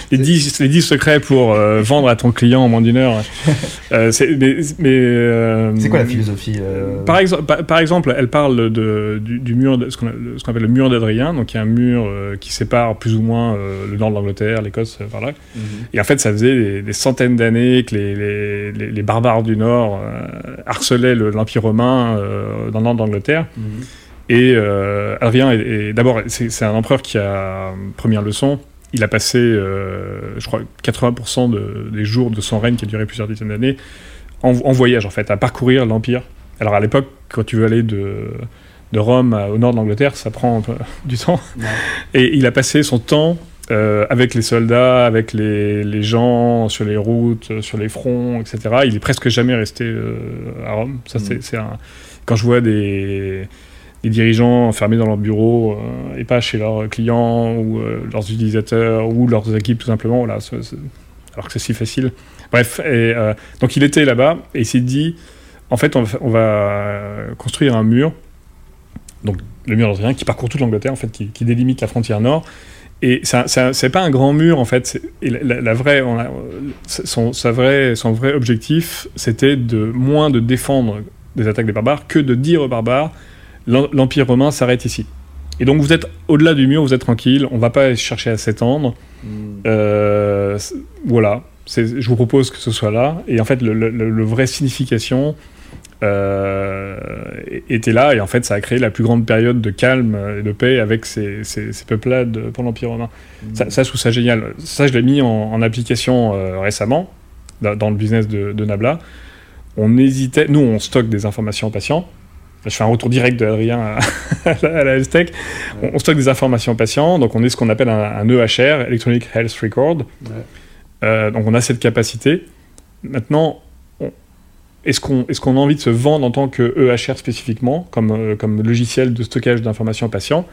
<laughs> les, 10, les 10 secrets pour euh, vendre à ton client en moins d'une heure. <laughs> euh, c'est quoi la philosophie par, exemple, par, exemple, elle parle de, du, du mur, de, ce qu'on appelle le mur d'Adrien, donc il y a un mur qui sépare plus ou moins le nord de l'Angleterre, l'Écosse, par là. Mhm. Et en fait, ça faisait des, centaines d'années que les, les, les, barbares du nord harcelaient l'Empire romain dans le nord d'Angleterre. Mhm. Et euh, Adrien, est, d'abord, c'est un empereur qui a, première leçon, il a passé, euh, je crois, 80% des jours de son règne, qui a duré plusieurs dizaines d'années, en, voyage, en fait, à parcourir l'Empire. Alors, à l'époque, quand tu veux aller de, de Rome au nord de l'Angleterre, ça prend <laughs> du temps. Et il a passé son temps euh, avec les soldats, avec les, les, gens sur les routes, sur les fronts, etc. Il est presque jamais resté euh, à Rome. Ça, mm. c'est un... Quand je vois des dirigeants enfermés dans leur bureau euh, et pas chez leurs clients ou euh, leurs utilisateurs ou leurs équipes tout simplement, voilà, alors que c'est si facile. Bref, et, euh, donc il était là-bas et il s'est dit, en fait, on va, on va, construire un mur, donc le mur d'Adrien qui parcourt toute l'Angleterre, en fait, qui, délimite la frontière nord. Et c'est pas un grand mur en fait. Et la, vraie, son, sa son vrai objectif, c'était de moins de défendre des attaques des barbares que de dire aux barbares l'Empire romain s'arrête ici. Et donc vous êtes au-delà du mur, vous êtes tranquille, on va pas chercher à s'étendre. Hmm. Euh, voilà, je vous propose que ce soit là. Et en fait, le, le, vrai signification euh, était là, et en fait, ça a créé la plus grande période de calme et de paix avec ces, ces, peuplades pour l'Empire romain. Hmm. Ça, ça, je trouve ça génial. Ça, je l'ai mis en, application euh, récemment, dans, le business de, de Nabla. On hésitait, nous, on stocke des informations patients je fais un retour direct de Adrien à, <laughs> la, STEC. On, stocke des informations patients, donc on est ce qu'on appelle un, EHR, Electronic Health Record. Euh, donc on a cette capacité. maintenant, est-ce qu'on est qu'on a envie de se vendre en tant que EHR spécifiquement, comme, euh, comme logiciel de stockage d'informations patients?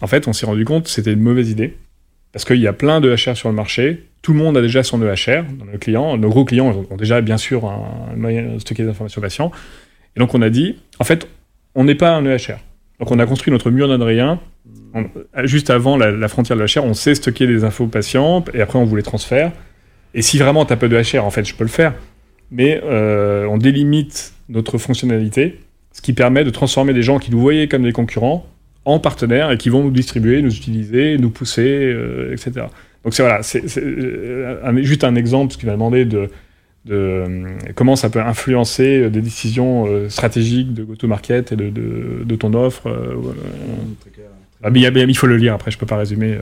En fait, on s'est rendu compte que c'était une mauvaise idée. Parce qu'il y a plein de EHR sur le marché. Tout le monde a déjà son EHR dans nos clients. Nos gros clients ont déjà, bien sûr, un moyen de stocker des informations patients. Et donc, on a dit, en fait, on n'est pas un EHR. Donc, on a construit notre mur d'Adrien. Juste avant la, frontière de l'EHR, on sait stocker des infos patients et après, on vous les transfère. Et si vraiment tu n'as pas de EHR, en fait, je peux le faire mais euh, on délimite notre fonctionnalité, ce qui permet de transformer des gens qui nous voyaient comme des concurrents en partenaires et qui vont nous distribuer, nous utiliser, nous pousser, euh, etc. Donc c'est voilà, c'est euh, juste un exemple, ce qui m'a demandé de, de, comment ça peut influencer des décisions stratégiques de go-to-market et de, de, ton offre. Ah, mais il faut le lire, après je peux pas résumer.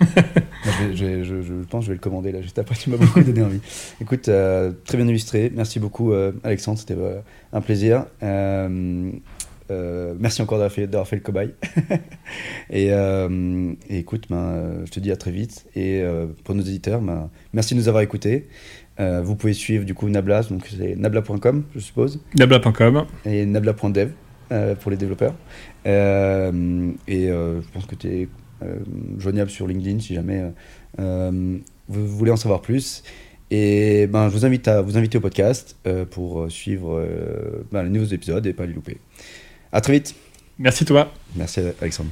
<laughs> je, pense que je vais le commander là juste après, tu m'as beaucoup donné envie. Écoute, euh, très bien illustré. Merci beaucoup, euh, Alexandre, c'était euh, un plaisir. merci encore d'avoir fait, fait, le cobaye. <laughs> et, écoute, ben, je te dis à très vite. Et pour nos éditeurs, ben, merci de nous avoir écoutés. Vous pouvez suivre du coup Nabla, donc c'est nabla.com, je suppose. Nabla.com. Et nabla.dev pour les développeurs. et je pense que tu es euh, joignable sur LinkedIn si jamais euh, euh, vous voulez en savoir plus. Et ben, je vous invite à vous inviter au podcast pour suivre ben, les nouveaux épisodes et pas les louper. À très vite. Merci toi. Merci Alexandre.